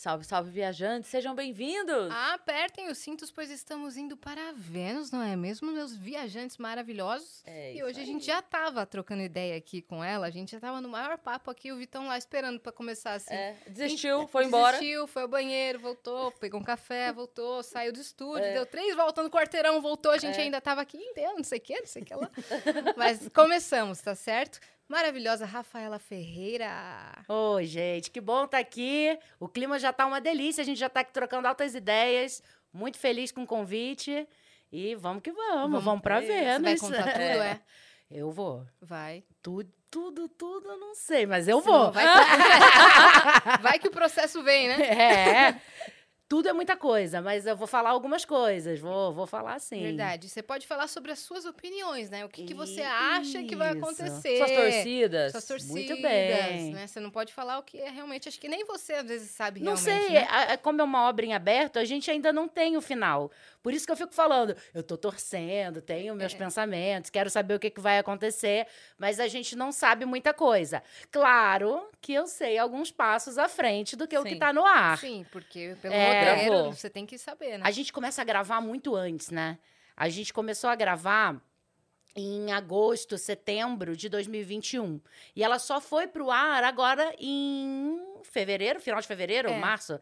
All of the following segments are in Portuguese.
Salve, salve, viajantes, sejam bem-vindos! Apertem os cintos, pois estamos indo para Vênus, não é mesmo, meus viajantes maravilhosos? É e hoje a aí. gente já tava trocando ideia aqui com ela, a gente já tava no maior papo aqui, o Vitão lá esperando para começar assim. É, desistiu, foi embora. Desistiu, foi ao banheiro, voltou, pegou um café, voltou, saiu do estúdio, É. deu três voltas no quarteirão, voltou, a gente É. ainda tava aqui? Não sei o que, não sei o que lá. Mas começamos, tá certo? Maravilhosa Rafaela Ferreira. Oi, gente, que bom estar aqui. O clima já tá uma delícia, a gente já tá aqui trocando altas ideias. Muito feliz com o convite. E vamos que vamos, vamos, pra ver. Vênus. Você vai contar tudo, é? Eu vou. Vai. Tudo, tudo, tudo, eu não sei, mas eu Se vou. Vai que... vai que o processo vem, né? É. Tudo é muita coisa, mas eu vou falar algumas coisas. Vou, vou falar sim. Verdade. Você pode falar sobre as suas opiniões, né? O que, que você acha que vai acontecer. Suas torcidas. Suas torcidas, Muito bem. né? Você não pode falar o que é realmente... Acho que nem você, às vezes, sabe Não realmente, sei, né? a- como é uma obra em aberto, a gente ainda não tem o final. Por isso que eu fico falando, eu tô torcendo, tenho meus É. pensamentos, quero saber o que, que vai acontecer, mas a gente não sabe muita coisa. Claro que eu sei alguns passos à frente do que o que Sim. tá no ar. Sim, porque pelo É. roteiro você tem que saber, né? A gente começa a gravar muito antes, né? A gente começou a gravar em agosto, setembro de 2021. E ela só foi pro ar agora em fevereiro, final de fevereiro, É. março.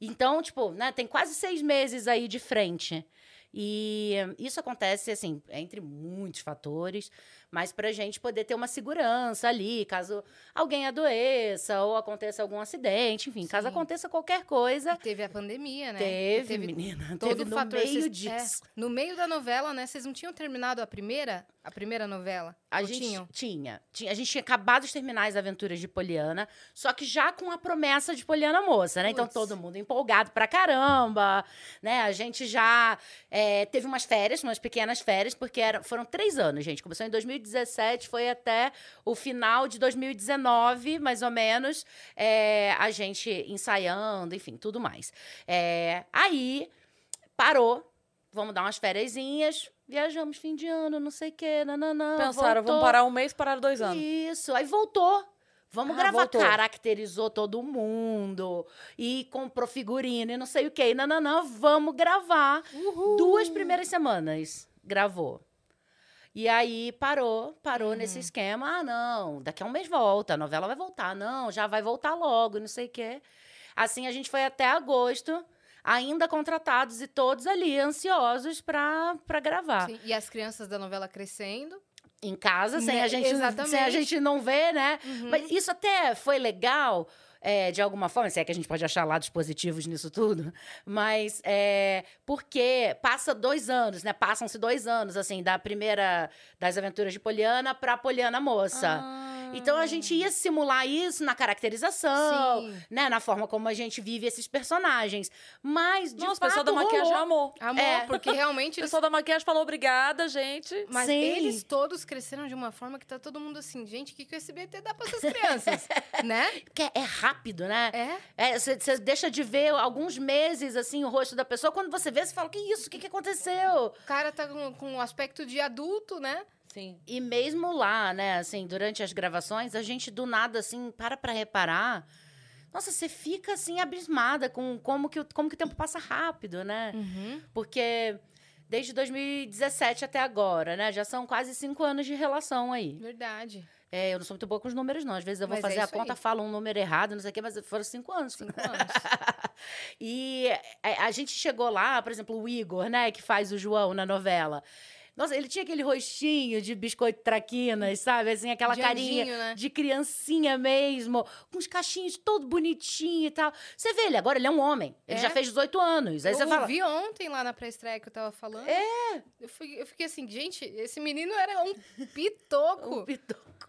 Então, tipo, né, tem quase seis meses aí de frente. E isso acontece, assim, entre muitos fatores, mas pra gente poder ter uma segurança ali, caso alguém adoeça ou aconteça algum acidente, enfim, caso Sim. aconteça qualquer coisa. E teve a pandemia, né? Teve, E menina, todo teve o no fator. meio Vocês- disso. é, no meio da novela, né? Vocês não tinham terminado a primeira? A primeira novela? A gente tinham? tinha, tinha. A gente tinha acabado de terminar as aventuras de Poliana, só que já com a promessa de Poliana Moça, né? Então Puts. todo mundo empolgado pra caramba, né? A gente já é, teve umas férias, umas pequenas férias, porque era, foram três anos, gente. Começou em 2017, foi até o final de 2019, mais ou menos, é, a gente ensaiando, enfim, tudo mais. É, aí parou. Vamos dar umas fériasinhas, viajamos fim de ano, não sei o quê, nananã. Pensaram, voltou. vamos parar um mês, pararam dois anos. Isso, aí voltou. Vamos Ah, gravar, voltou. caracterizou todo mundo e comprou figurino e não sei o quê. Nananã, vamos gravar. Duas primeiras semanas gravou. E aí parou, parou nesse esquema. Ah, não, daqui a um mês volta, a novela vai voltar. Não, já vai voltar logo, não sei o quê. Assim a gente foi até agosto, ainda contratados e todos ali ansiosos pra pra gravar Sim, E as crianças da novela crescendo. em casa, sem Né, a gente, sem a gente não ver, né? Uhum. Mas isso até foi legal, é, de alguma forma, se é que a gente pode achar lados positivos nisso tudo, mas é, porque passa dois anos, né? Passam-se dois anos, assim, da primeira das aventuras de Poliana pra Poliana Moça. Ah. Então a gente ia simular isso na caracterização, Sim. né? Na forma como a gente vive esses personagens. Mas, de Nossa, o fato, pessoal da maquiagem rolou. amou. Amor, É. porque realmente O eles pessoal da maquiagem falou obrigada, gente. Mas Sim. eles todos cresceram de uma forma que tá todo mundo assim, gente, o que, que o SBT dá pra essas crianças? né? Porque é rápido, né? É. Você deixa de ver alguns meses, assim, o rosto da pessoa. Quando você vê, você fala, que isso? O que, que aconteceu? O cara tá com, com um aspecto de adulto, né? Sim. E mesmo lá, né, assim, durante as gravações, a gente do nada, assim, para pra reparar. Nossa, você fica, assim, abismada com como que, o- como que o tempo passa rápido, né? Uhum. Porque desde 2017 até agora, né, já são quase cinco anos de relação aí. Verdade. É, eu não sou muito boa com os números, não. Às vezes eu vou Mas é fazer a isso conta, aí. falo um número errado, não sei o quê, mas foram cinco anos. Cinco anos. E é, a gente chegou lá, por exemplo, o Igor, né, que faz o João na novela. Nossa, ele tinha aquele rostinho de biscoito traquinas, sabe? Assim, aquela De carinha anjinho, né? de criancinha mesmo, com os cachinhos todo bonitinho e tal. Você vê ele, agora ele é um homem. Ele É? já fez 18 anos. Aí eu você fala. vi ontem lá na pré-estreia que eu tava falando. É. Eu, fui- eu fiquei assim, gente, esse menino era um pitoco. O Pitoco.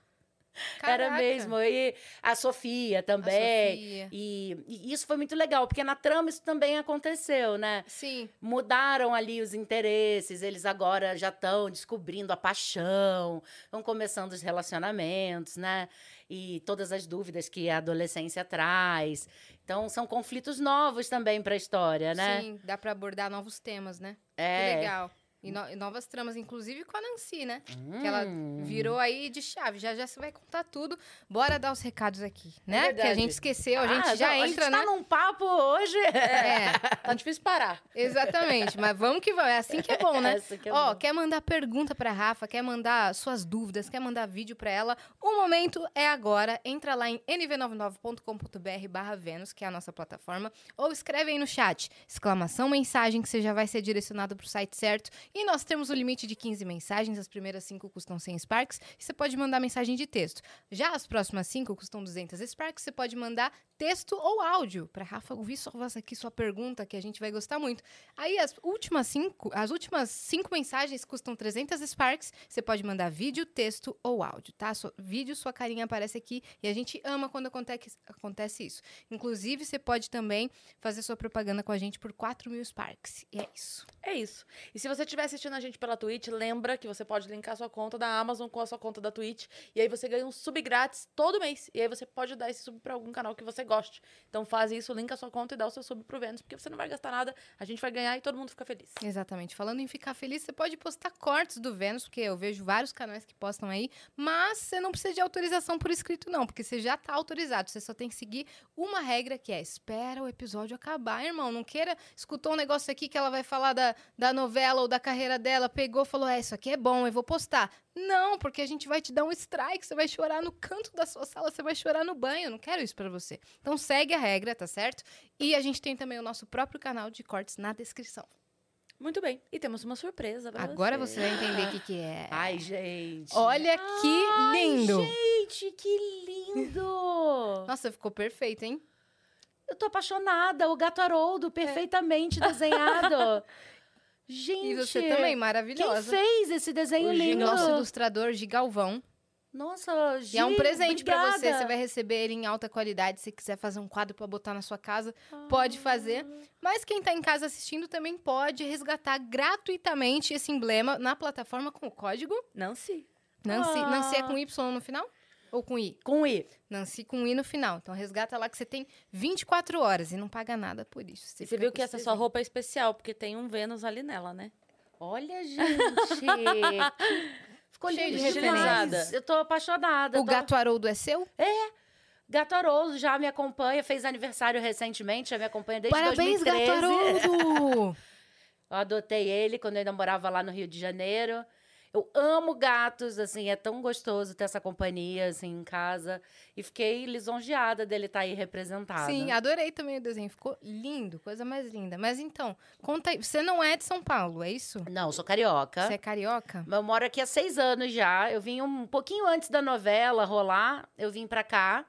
Caraca. Era mesmo. E a Sofia A também. Sofia. E, e isso foi muito legal, porque na trama isso também aconteceu, né? Sim. Mudaram ali os interesses, eles agora já estão descobrindo a paixão, estão começando os relacionamentos, né? E todas as dúvidas que a adolescência traz. Então, são conflitos novos também para a história, né? Sim, dá pra abordar novos temas, né? É. Que legal. E, no- e novas tramas, inclusive com a Nancy, né? Que ela Hum. virou aí de chave. Já já você vai contar tudo. Bora dar os recados aqui, né? que a gente esqueceu, a gente Ah, já não, entra, a gente né? tá num papo hoje. É, Tá difícil parar. exatamente. Mas vamos que vamos. É assim que é bom, né? Essa que é Ó, bom. quer mandar pergunta pra Rafa, quer mandar suas dúvidas, quer mandar vídeo pra ela? O momento é agora. Entra lá em nv99.com.br barra Vênus, que é a nossa plataforma, ou escreve aí no chat, exclamação mensagem, que você já vai ser direcionado pro site certo. E nós temos o limite de 15 mensagens, as primeiras 5 custam 100 Sparks, você pode mandar mensagem de texto. Já as próximas 5 custam 200 Sparks, você pode mandar texto ou áudio pra Rafa ouvir voz aqui, sua pergunta, que a gente vai gostar muito. Aí as últimas cinco, as últimas cinco mensagens custam 300 Sparks. Você pode mandar vídeo, texto ou áudio, tá? Sua, vídeo, sua carinha aparece aqui e a gente ama quando acontece, acontece isso. Inclusive, você pode também fazer sua propaganda com a gente por 4 mil Sparks. E é isso. É isso. E se você estiver assistindo a gente pela Twitch, lembra que você pode linkar sua conta da Amazon com a sua conta da Twitch. E aí você ganha um sub grátis todo mês. E aí você pode dar esse sub pra algum canal que você goste. Então faz isso, linka a sua conta e dá o seu sub pro Vênus. Porque você não vai gastar nada, a gente vai ganhar e todo mundo fica feliz. Exatamente. Falando em ficar feliz, você pode postar cortes do Vênus, porque eu vejo vários canais que postam aí, mas você não precisa de autorização por escrito, não, porque você já tá autorizado. Você só tem que seguir uma regra que é: espera o episódio acabar, irmão. Não queira. Escutou um negócio aqui que ela vai falar da, da novela ou da carreira dela, pegou falou: é, isso aqui é bom, eu vou postar. Não, porque a gente vai te dar um strike, você vai chorar no canto da sua sala, você vai chorar no banho. Eu não quero isso pra você. Então segue a regra, tá certo? E a gente tem também o nosso próprio canal de cortes na descrição. Muito bem. E temos uma surpresa pra Agora você vai entender o que, que é. Ai, gente. Olha que Ai, lindo! Gente, que lindo! Nossa, ficou perfeito, hein? Eu tô apaixonada. O gato Haroldo, perfeitamente desenhado. Gente. E você também, Quem maravilhosa. fez esse desenho O lindo? Nosso ilustrador Gigalvão. Nossa, gente. E é um presente pra você. Você vai receber ele em alta qualidade. Se quiser fazer um quadro pra botar na sua casa, pode fazer. Mas quem tá em casa assistindo também pode resgatar gratuitamente esse emblema na plataforma com o código Nancy. Nancy. Ah. Nancy é com Y no final? Ou com I? Com I. Nancy com I no final. Então resgata lá que você tem 24 horas e não paga nada por isso. Você fica viu que essa sua roupa é especial, porque tem um Vênus ali nela, né? Olha, gente. Ficou Cheio de demais. referências. Eu tô apaixonada. O tô... gato Haroldo é seu? Gato Haroldo já me acompanha, fez aniversário recentemente, já me acompanha desde Parabéns, 2013. gato Haroldo! Eu adotei ele quando eu ainda morava lá no Rio de Janeiro. Eu amo gatos, assim, é tão gostoso ter essa companhia, assim, em casa. E fiquei lisonjeada dele estar aí representado. Sim, adorei também o desenho. Ficou lindo, coisa mais linda. Mas então, conta aí. Você não é de São Paulo, é isso? Não, sou carioca. Você é carioca? Eu moro aqui há seis anos já. Eu vim um pouquinho antes da novela rolar. Eu vim pra cá.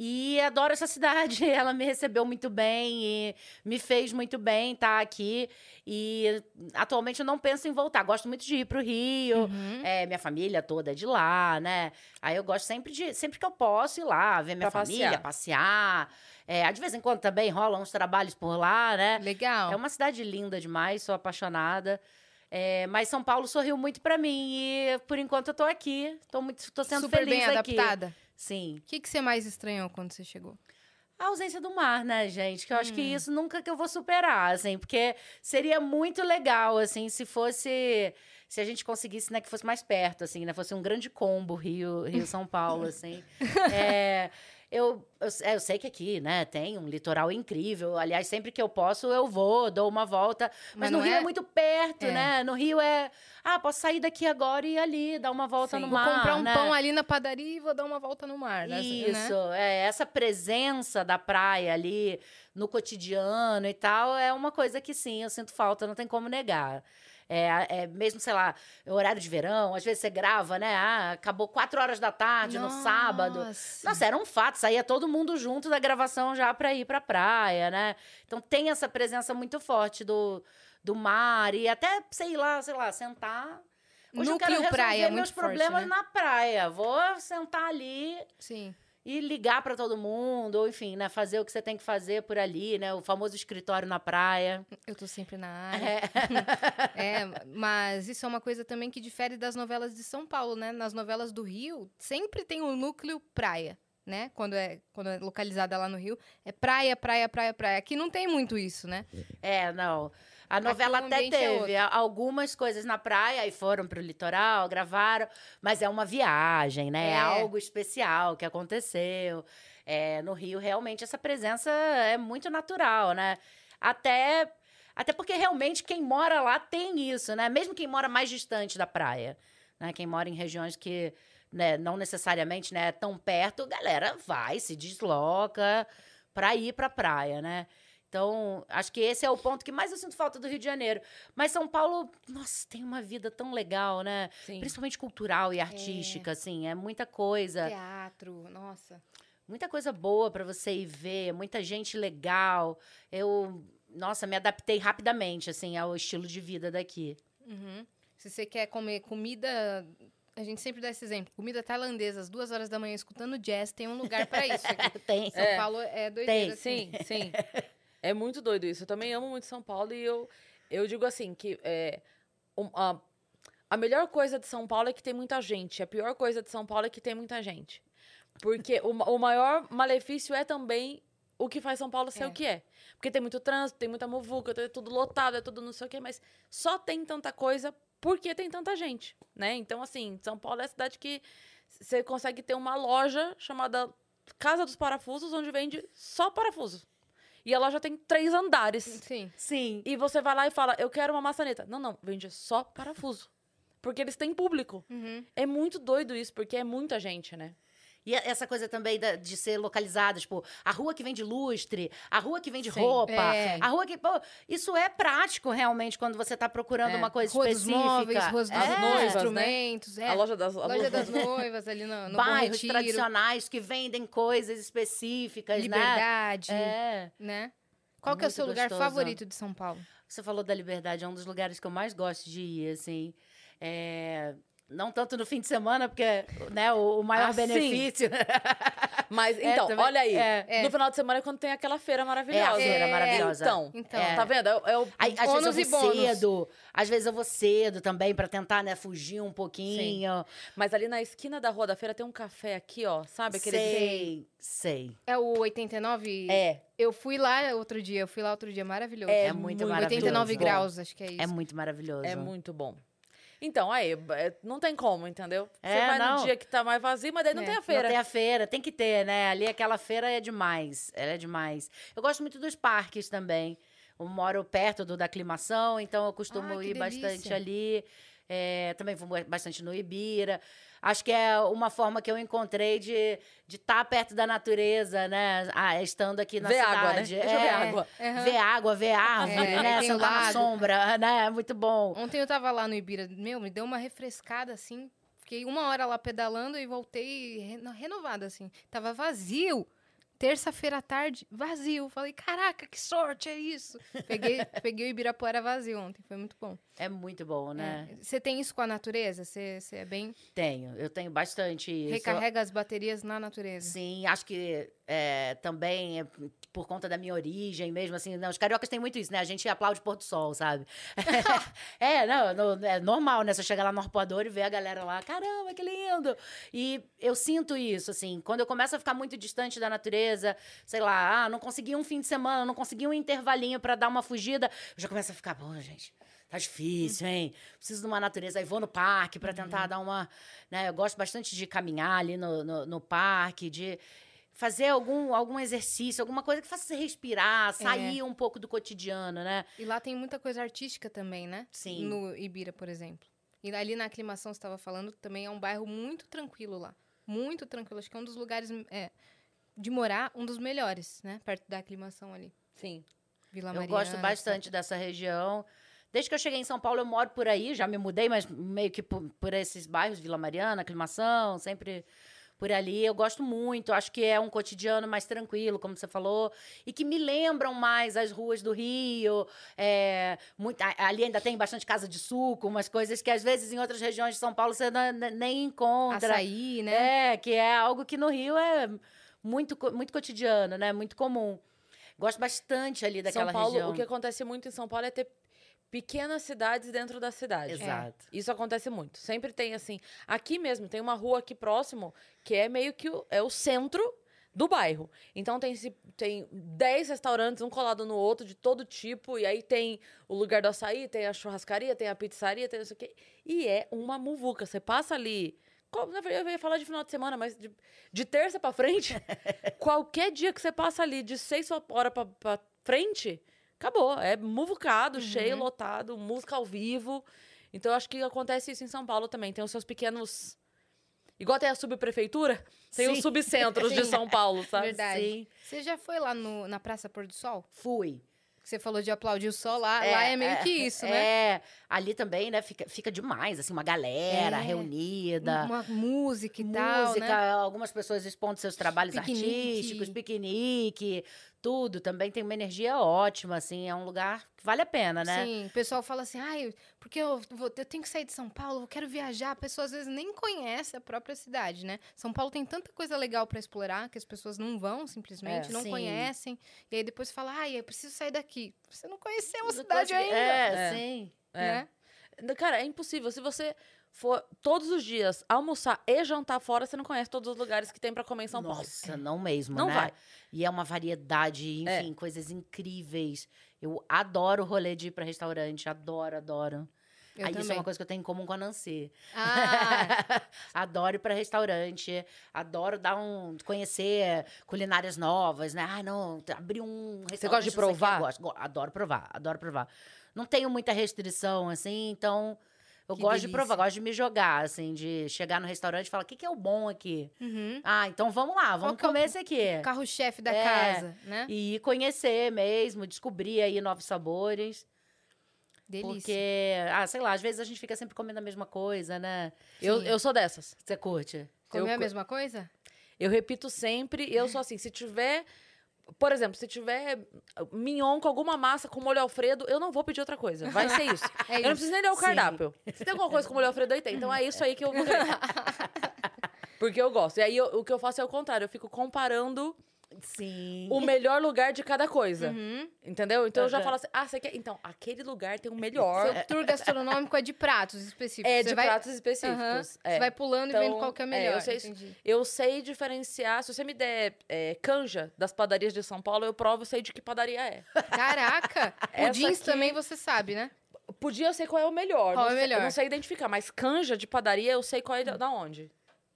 E adoro essa cidade. Ela me recebeu muito bem e me fez muito bem estar aqui. E atualmente eu não penso em voltar. Gosto muito de ir pro Rio. Uhum. É, minha família toda é de lá, né? Aí eu gosto sempre de. Sempre que eu posso ir lá, ver minha Pra família, passear. É, de vez em quando também rolam uns trabalhos por lá, né? Legal. É uma cidade linda demais, sou apaixonada. É, mas São Paulo sorriu muito pra mim e por enquanto eu tô aqui, tô muito, tô sendo Super feliz bem aqui. adaptada. Sim. O que, que você mais estranhou quando você chegou? A ausência do mar, né, gente? Que eu acho que Hum. isso nunca que eu vou superar, assim, porque seria muito legal, assim, se fosse. Se a gente conseguisse, né, que fosse mais perto, assim, né? Fosse um grande combo Rio, Rio São Paulo, assim. É, eu, eu, é, eu sei que aqui, né, tem um litoral incrível. Aliás, sempre que eu posso, eu vou, dou uma volta. Mas, Mas no Rio é- é muito perto, É. né? No Rio é. Ah, posso sair daqui agora e ir ali, dar uma volta Sim. no Vou mar. comprar um né? pão ali na padaria e vou dar uma volta no mar. né? Isso, Né? é, essa presença da praia ali no cotidiano e tal é uma coisa que sim, eu sinto falta, não tem como negar. É, é mesmo, sei lá, horário de verão, às vezes você grava, né? Ah, acabou quatro horas da tarde no sábado. Nossa. Nossa, era um fato, saía todo mundo junto da gravação já pra ir pra praia, né? Então tem essa presença muito forte do, do mar e até, sei lá, sei lá, sentar. Hoje eu quero Núcleo resolver praia é meus muito forte, problemas né? na praia. Vou sentar ali, Sim. E ligar para todo mundo, ou enfim, né, fazer o que você tem que fazer por ali, né, o famoso escritório na praia. Eu tô sempre na área. É, mas isso é uma coisa também que difere das novelas de São Paulo, né? Nas novelas do Rio, sempre tem um núcleo praia, né? Quando é, quando é localizada lá no Rio, é praia, praia, praia, praia. Aqui não tem muito isso, né? É, não. A novela o até é teve a- algumas coisas na praia e foram pro litoral, gravaram, mas é uma viagem, né? É, É. algo especial que aconteceu. É, no Rio, realmente, essa presença é muito natural, né? Até, até porque realmente quem mora lá tem isso, né? Mesmo quem mora mais distante da praia, né? Quem mora em regiões que né, não necessariamente né, é tão perto, galera vai, se desloca para ir pra praia, né? Então, acho que esse é o ponto que mais eu sinto falta do Rio de Janeiro. Mas São Paulo, nossa, tem uma vida tão legal, né? Sim. Principalmente cultural e artística, assim, é muita coisa. Teatro, nossa. Muita coisa boa para você ir ver, muita gente legal. Eu, nossa, me adaptei rapidamente, assim, ao estilo de vida daqui. Uhum. Se você quer comer comida, a gente sempre dá esse exemplo. Comida tailandesa, às duas horas da manhã, escutando jazz, tem um lugar pra isso. Tem. São Paulo é doideira. assim. Sim, sim. É muito doido isso. Eu também amo muito São Paulo e eu, eu digo assim que é, um, a, a melhor coisa de São Paulo é que tem muita gente. A pior coisa de São Paulo é que tem muita gente. Porque o, o maior malefício é também o que faz São Paulo ser É. o que é. Porque tem muito trânsito, tem muita muvuca, é tudo lotado, é tudo não sei o quê, mas só tem tanta coisa porque tem tanta gente, né? Então, assim, São Paulo é a cidade que você consegue ter uma loja chamada Casa dos Parafusos, onde vende só parafuso. E a loja tem três andares. Sim. Sim. E você vai lá e fala, eu quero uma maçaneta. Não, não, vende só parafuso. Porque eles têm público. Uhum. É muito doido isso, porque é muita gente, né? E a- essa coisa também da- de ser localizada, tipo, a rua que vende lustre, a rua que vende Sim. roupa, É. a rua que. Pô, isso é prático realmente quando você tá procurando É. uma coisa Rua dos específica. móveis, ruas dos é. noivas, né? instrumentos. É. A loja das... a Loja loja- das noivas ali no, no Bairros tradicionais que vendem coisas específicas, Liberdade, né? É. né? Qual que é o seu lugar gostoso. favorito de São Paulo? Você falou da liberdade, é um dos lugares que eu mais gosto de ir, assim. É, Não tanto no fim de semana, porque né, o, o maior Ah, sim. benefício. Mas, É, então, também- olha aí. é. É. No final de semana é quando tem aquela feira maravilhosa. É a feira É. maravilhosa. Então, Então. É. tá vendo? É, o- é. Aí, às vezes e eu vou cedo, às vezes eu vou cedo também pra tentar, né, fugir um pouquinho. Mas ali na esquina da rua da feira tem um café aqui, ó. Sabe? Aquele... Sei, sei. É o 89? É. Eu fui lá outro dia, eu fui lá outro dia, maravilhoso. É muito maravilhoso. 89 bom. graus, acho que é isso. É muito maravilhoso. É muito bom. Então, aí, é, não tem como, entendeu? Você É, vai não. no dia que tá mais vazio, mas daí não É, tem a feira. Não tem a feira, tem que ter, né? Ali aquela feira é demais. Ela é demais. Eu gosto muito dos parques também. Eu moro perto do da aclimação, então eu costumo que ir bastante delícia. ali. É, também vou bastante no Ibira. Acho que é uma forma que eu encontrei de estar perto da natureza, né? Ah, estando aqui na Ver água, né? cidade. Eu ver É, água. Aham. Ver água, ver árvore, É, né? Sentar na sombra, né? É muito bom. Ontem eu tava lá no Ibira, meu, me deu uma refrescada assim. Fiquei uma hora lá pedalando e voltei reno- renovada, assim. Tava vazio. Terça-feira à tarde, vazio. Falei, caraca, que sorte é isso. Peguei, peguei o Ibirapuera vazio ontem, foi muito bom. É muito bom, né? É. Você tem isso com a natureza? Você você é bem. Tenho, eu tenho bastante isso. Recarrega as baterias na natureza. Sim, acho que é, também é por conta da minha origem mesmo, assim, não, os cariocas têm muito isso, né? A gente aplaude pôr do sol, sabe? é, não, é normal, né? Você chega lá no arpoador e vê a galera lá, caramba, que lindo! E eu sinto isso, assim, quando eu começo a ficar muito distante da natureza, sei lá, ah, não consegui um fim de semana, não consegui um intervalinho pra dar uma fugida, eu já começo a ficar, pô, gente, Tá difícil, hein? Preciso de uma natureza. Aí vou no parque para tentar dar uma. Né? Eu gosto bastante de caminhar ali no, no, no parque, de fazer algum, algum exercício, alguma coisa que faça você respirar, sair um pouco do cotidiano, né? E lá tem muita coisa artística também, né? Sim. No Ibira, por exemplo. E ali na aclimação, você estava falando, também é um bairro muito tranquilo lá. Muito tranquilo. Acho que é um dos lugares é, de morar, um dos melhores, né? Perto da aclimação ali. Sim. Vila Eu Mariana. gosto bastante dessa região. Desde que eu cheguei em São Paulo, eu moro por aí, já me mudei, mas meio que por, por esses bairros, Vila Mariana, Aclimação, sempre por ali. Eu gosto muito, acho que é um cotidiano mais tranquilo, como você falou, e que me lembram mais as ruas do Rio. É, muito, ali ainda tem bastante casa de suco, umas coisas que às vezes em outras regiões de São Paulo você não- nem encontra. Açaí, né? É, que é algo que no Rio é muito, muito cotidiano, né? Muito comum. Gosto bastante ali daquela São Paulo, região. o que acontece muito em São Paulo é ter pequenas cidades dentro da cidade. Exato. Isso acontece muito. Sempre tem assim. Aqui mesmo, tem uma rua aqui próximo que é meio que o, é o centro do bairro. Então tem, tem 10 restaurantes, um colado no outro, de todo tipo. E aí tem o lugar do açaí, tem a churrascaria, tem a pizzaria, tem não sei o quê. E é uma muvuca. Você passa ali. Eu ia falar de final de semana, mas de, de terça pra frente, qualquer dia que você passa ali de 6 horas pra frente, acabou. É muvucado, cheio, lotado, música ao vivo. Então, eu acho que acontece isso em São Paulo também. Tem os seus pequenos. Igual tem a subprefeitura, tem os Sim. subcentros de. São Paulo, sabe? Verdade. Sim. Você já foi lá no- na Praça Pôr do Sol? Fui. Que Você falou de aplaudir o sol lá. lá é meio que isso, né? É, ali também, né, fica, fica demais, assim, uma galera É. reunida. Uma música e tal, música, né? algumas pessoas expondo seus trabalhos Piquenique. artísticos, piquenique, tudo. Também tem uma energia ótima, assim, é um lugar vale a pena, né? Sim, o pessoal fala assim, ai, porque eu, vou- eu tenho que sair de São Paulo, eu quero viajar. A pessoa às vezes nem conhece a própria cidade, né? São Paulo tem tanta coisa legal pra explorar que as pessoas não vão simplesmente, É. não Sim. conhecem. E aí depois fala, ai, eu preciso sair daqui. Você não conheceu a cidade consegui- ainda. É, É. sim. Né? Cara, é impossível. Se você for todos os dias almoçar e jantar fora, você não conhece todos os lugares que tem pra comer em São Paulo. Nossa, não mesmo, Não né? vai. E é uma variedade, É. enfim, coisas incríveis. Eu adoro rolê de ir pra restaurante, adoro, adoro. Eu Aí isso é uma coisa que eu tenho em comum com a Nancy. Ah, adoro ir para restaurante, adoro dar um conhecer culinárias novas, né? Ah, não, abrir um restaurante. gosta de provar? gosto. Go- Adoro provar, adoro provar. Não tenho muita restrição assim, então eu Que gosto de delícia. provar, gosto de me jogar, assim, de chegar no restaurante e falar: "O que que é o bom aqui?" uhum. Ah, então vamos lá, vamos que é comer esse aqui. carro-chefe da É. casa, né? E conhecer mesmo, descobrir aí novos sabores. Delícia. Porque, ah, sei lá, às vezes a gente fica sempre comendo a mesma coisa, né? Eu, Sim. eu sou dessas. Você curte? Comer eu a mesma coisa? Eu repito sempre, eu sou assim, se tiver. Por exemplo, se tiver mignon com alguma massa com molho alfredo, eu não vou pedir outra coisa. Vai ser isso. É eu não preciso nem ler o Sim. cardápio. Se tem alguma coisa com molho alfredo, aí tem. Então é isso aí que eu vou. Porque eu gosto. E aí eu- o que eu faço é o contrário. Eu fico comparando Sim. o melhor lugar de cada coisa. Uhum. Entendeu? Então eu já Aham. falo assim: ah, você quer. Então, aquele lugar tem o melhor. Seu tour gastronômico é de pratos específicos. É Você de vai- pratos Aham. específicos. É. Você vai pulando e vendo Então, qual que é é, melhor. eu sei isso. entendi. Eu sei diferenciar. Se você me der é, canja das padarias de São Paulo, eu provo, eu sei de que padaria é. Caraca! Essa Pudins aqui- também você sabe, né? Podia eu sei qual é o melhor. Qual não é o sei- melhor? Eu não sei identificar, mas canja de padaria eu sei qual é da, da onde.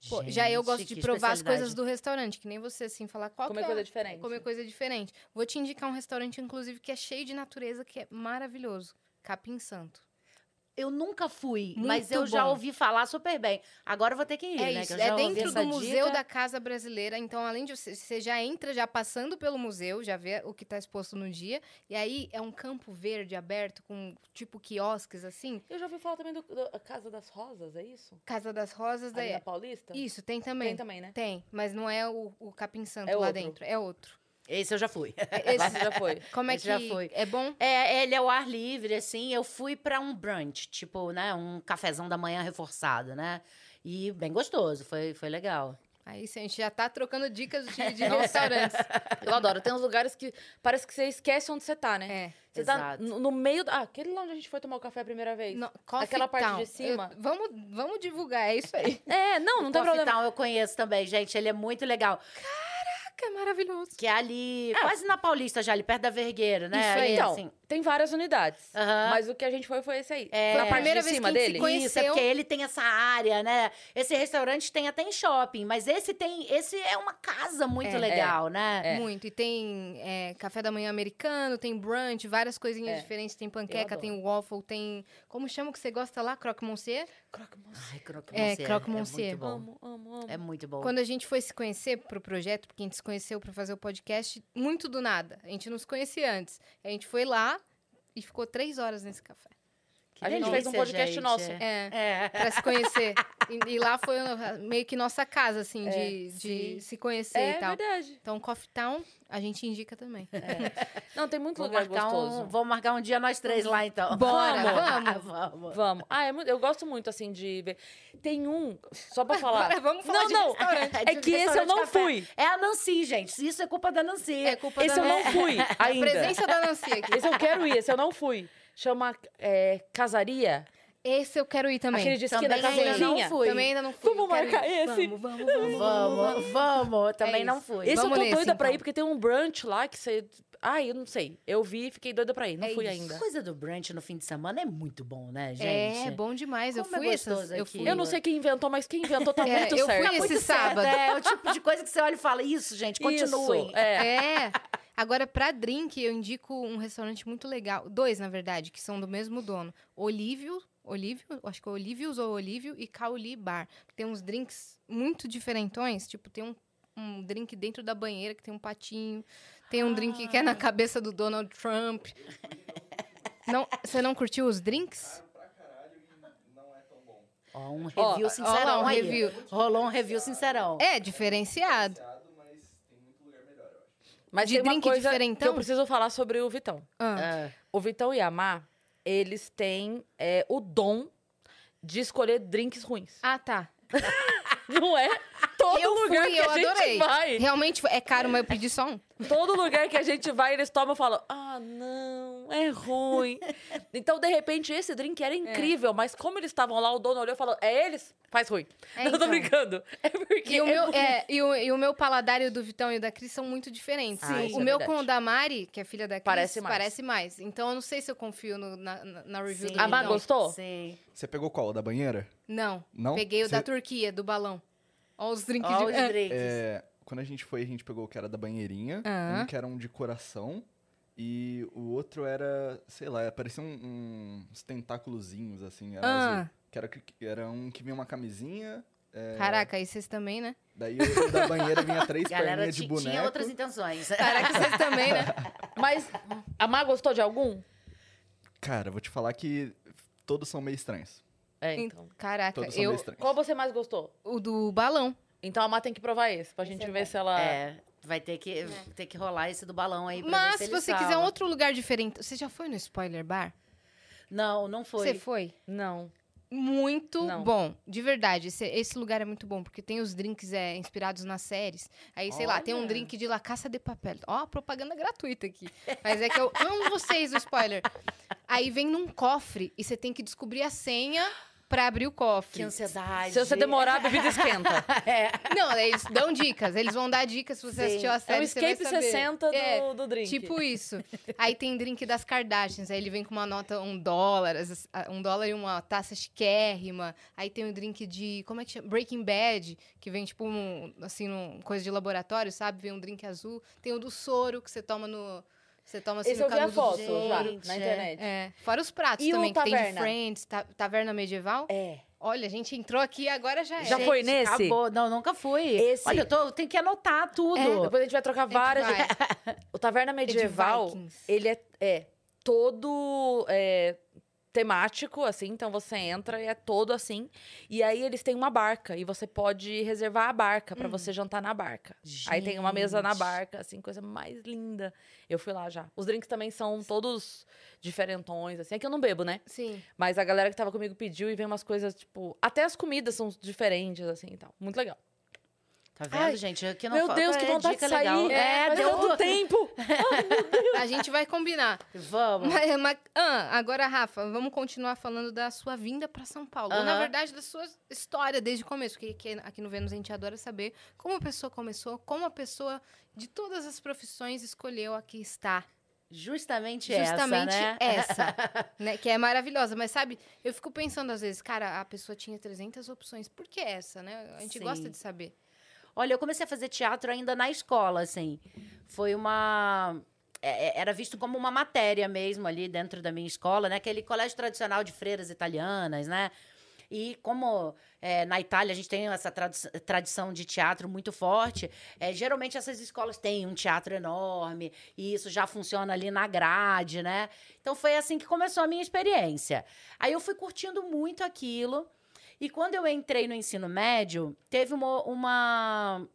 Pô, já eu Gente, gosto de provar as coisas do restaurante, que nem você, assim, falar qual Comer é. coisa diferente. Comer coisa diferente. Vou te indicar um restaurante, inclusive, que é cheio de natureza, que é maravilhoso. Capim Santo. Eu nunca fui, Muito mas eu já bom. ouvi falar super bem. Agora eu vou ter que ir, É né? isso, que eu é já dentro do Museu dica. da Casa Brasileira. Então, além de você, você já entra já passando pelo museu, já vê o que está exposto no dia. E aí é um campo verde aberto com tipo quiosques assim. Eu já ouvi falar também do, do- Casa das Rosas, é isso? Casa das Rosas Ali daí. na Paulista? Isso, tem também. Tem também, né? Tem, mas não é o, o Capim Santo É lá outro. dentro, é outro. Esse eu já fui. Esse já foi. Como é Esse que já foi. é bom? É, ele é o ar livre, assim. Eu fui pra um brunch, tipo, né? Um cafezão da manhã reforçado, né? E bem gostoso, foi, foi legal. Aí sim, a gente já tá trocando dicas de, de restaurantes. Eu adoro. Tem uns lugares que parece que você esquece onde você tá, né? É. Você tá Exato. no, no meio. Da... Ah, aquele lá onde a gente foi tomar o café a primeira vez. No, Aquela parte Town. de cima. Eu- vamos, vamos divulgar, é isso aí. É, não, não o tem problema. Town eu conheço também, gente. Ele é muito legal. Caraca, é maravilhoso. Que é ali, quase na Paulista já, ali perto da Vergueira, né? Isso aí. Então, assim. tem várias unidades. Aham. Mas o que a gente foi foi esse aí. É. Foi A primeira vez cima que a gente se dele. conheceu- Isso, é porque ele tem essa área, né? Esse restaurante tem até em shopping, mas esse tem. Esse é uma casa muito É. legal, né? É. Muito. E tem é, café da manhã americano, tem brunch, várias coisinhas É. diferentes. Tem panqueca, tem waffle, tem... Como chama o que você gosta lá? Croque monsieur? Croque-monsieur. Ai, É, monsieur. croque É monsieur. muito bom. Amo, amo, amo. É muito bom. Quando a gente foi se conhecer pro projeto, porque a gente se conheceu para fazer o podcast, muito do nada. A gente não se conhecia antes. A gente foi lá e ficou três horas nesse café. A gente fez um podcast gente. nosso. É. É. Pra se conhecer. e, e lá foi uh, meio que nossa casa, assim, É, de, de se conhecer É e tal. verdade. Então, Coffee Town, a gente indica também. Não, tem muito Vamos lugar marcar, gostoso. um, vamos marcar um dia nós três lá, então. Bora, vamos. vamos. Vamos. Ah, é eu gosto muito, assim, de ver. Tem um, só pra falar. Agora vamos falar não, de não. restaurante. É que esse eu não fui. É a Nancy, gente. Isso é culpa da Nancy. É culpa Esse da eu não fui ainda. Presença da Nancy aqui. Esse eu quero ir, esse eu não fui. Chama é, Casaria. Esse eu quero ir também. Aquele de esquina Também ainda não fui. Também ainda não fui. Vamos quero ir. marcar esse? Vamos, vamos, vamos. Vamos, vamos. Também É não fui. Esse Vamos eu tô nesse, doida pra então. ir, porque tem um brunch lá que você... Ai, eu não sei. Eu vi e fiquei doida pra ir. Não É fui isso. ainda. coisa do brunch no fim de semana é muito bom, né, gente? É, bom demais. Eu Como é fui essas, gostoso eu fui. Eu não sei quem inventou, mas quem inventou tá É, muito eu fui certo. esse Muito certo, sábado. É, é o tipo de coisa que você olha e fala, isso, gente, continuem. Isso, é. É. Agora, pra drink, eu indico um restaurante muito legal. Dois, na verdade, que são do mesmo dono. Olívio, Olívio, acho que é Olívios ou Olívio e Cauli Bar. Tem uns drinks muito diferentões. Tipo, tem um, um drink dentro da banheira que tem um patinho. Tem um drink que é na cabeça do Donald Trump. Não, você não curtiu os drinks? Ó, um review ó sincerão lá, um aí. review. Rolou um review sincerão. É, diferenciado. Mas De tem uma drink coisa que eu preciso falar sobre o Vitão. Ah, É. O Vitão e a Má, eles têm é, o dom de escolher drinks ruins. Ah, tá. Não é? Todo Eu lugar fui, que eu a gente adorei. vai, Realmente é caro, mas eu pedi só um. Todo lugar que a gente vai, eles tomam e falam: Ah, não, é ruim. então, de repente, esse drink era incrível, mas como eles estavam lá, o dono olhou e falou: É eles? Faz ruim. É, não tô então. brincando. É porque. E o, é meu, é, e, o, e o meu paladar e o do Vitão e o da Cris são muito diferentes. Ah, o é meu verdade. com o da Mari, que é filha da Cris, Parece mais. parece mais. Então eu não sei se eu confio no- na, na, review Sim. do A gostou? Sim. Você pegou qual? O Da banheira? Não. Não? Peguei o Cê- da Turquia, do balão. Olha os drinks Ó, de... os drinks. É, quando a gente foi, a gente pegou o que era da banheirinha, Ah. um que era um de coração, e o outro era, sei lá, parecia um- uns tentáculozinhos, assim, era Ah. azul. Que era, que- era um que vinha uma camisinha, é, Caraca, e vocês também, né? daí o da banheira vinha três Galera perninhas de boneco. tinha outras intenções. Caraca, vocês também, né? Mas a Má gostou de algum? Cara, vou te falar que todos são meio estranhos. É, então. Caraca, Todos são eu... meio estranhos. Qual você mais gostou? O do balão. Então a Má tem que provar esse, pra gente ver se ela. É, vai ter que, ter que rolar esse do balão aí pra Mas ver se se ele você quiser salva. um outro lugar diferente... Você já foi no Spoiler Bar? Não, não foi. Você foi? Não. Muito Não. bom, de verdade. Esse, esse lugar é muito bom, porque tem os drinks é, inspirados nas séries. Aí, sei lá, tem um Olha. drink de La Caça de Papel. Ó, propaganda gratuita aqui. Mas é que eu amo vocês, o spoiler. Aí vem num cofre e você tem que descobrir a senha pra abrir o Que cofre. ansiedade. Se você demorar, a bebida esquenta. Não, eles dão dicas. Eles vão dar dicas se você Sim. assistiu a É o série. você vai escape saber. 60 do, É, do drink. Tipo isso. Aí tem drink das Kardashians. Aí ele vem com uma nota, um dólar, um dólar e uma taça chiquérrima. Aí tem o drink de, como é que chama? Breaking Bad, que vem tipo, um, assim, um, coisa de laboratório, sabe? Vem um drink azul. Tem o do soro, que você toma no... Você toma assim Esse no eu vi a foto soro. já, Gente, na é. internet. É. Fora os pratos E o também, que tem de taverna? Friends, ta- taverna medieval. É. Olha, a gente entrou aqui agora já é. Já foi nesse? Acabou. Não, nunca fui. Esse- Olha, eu, tô, eu tenho que anotar tudo. É, Depois a gente vai trocar gente várias. vai. O Taverna Medieval, ele é, é todo é, temático, assim. Então você entra e é todo assim. E aí eles têm uma barca. E você pode reservar a barca pra você jantar na barca. Aí tem uma mesa na Gente. barca, assim, coisa mais linda. Eu fui lá já. Os drinks também são todos diferentões, assim. É que eu não bebo, né? Sim. Mas a galera que tava comigo pediu e vem umas coisas, tipo... Até as comidas são diferentes, assim, e tal. Muito legal. Tá vendo, Ai, gente? Aqui não Meu falta Deus, que é vontade de sair. legal. É, faz deu tanto tempo. A gente vai combinar. Vamos. Mas, mas- ah, agora, Rafa, vamos continuar falando da sua vinda para São Paulo. Ou, na verdade, da sua história desde o começo. Porque aqui, aqui no Vênus a gente adora saber como a pessoa começou, como a pessoa de todas as profissões escolheu aqui estar. Justamente, Justamente essa, né? essa, né? Que é maravilhosa. Mas, sabe, eu fico pensando às vezes, cara, a pessoa tinha 300 opções. Por que essa, né? A gente Sim. gosta de saber. Olha, eu comecei a fazer teatro ainda na escola, assim. Foi uma. é, é, Era visto como uma matéria mesmo ali dentro da minha escola, né? Aquele colégio tradicional de freiras italianas, né? E como é, na Itália a gente tem essa tradi- tradição de teatro muito forte, é, geralmente essas escolas têm um teatro enorme e isso já funciona ali na grade, né? Então foi assim que começou a minha experiência. Aí eu fui curtindo muito aquilo. E quando eu entrei no ensino médio, teve uma, uma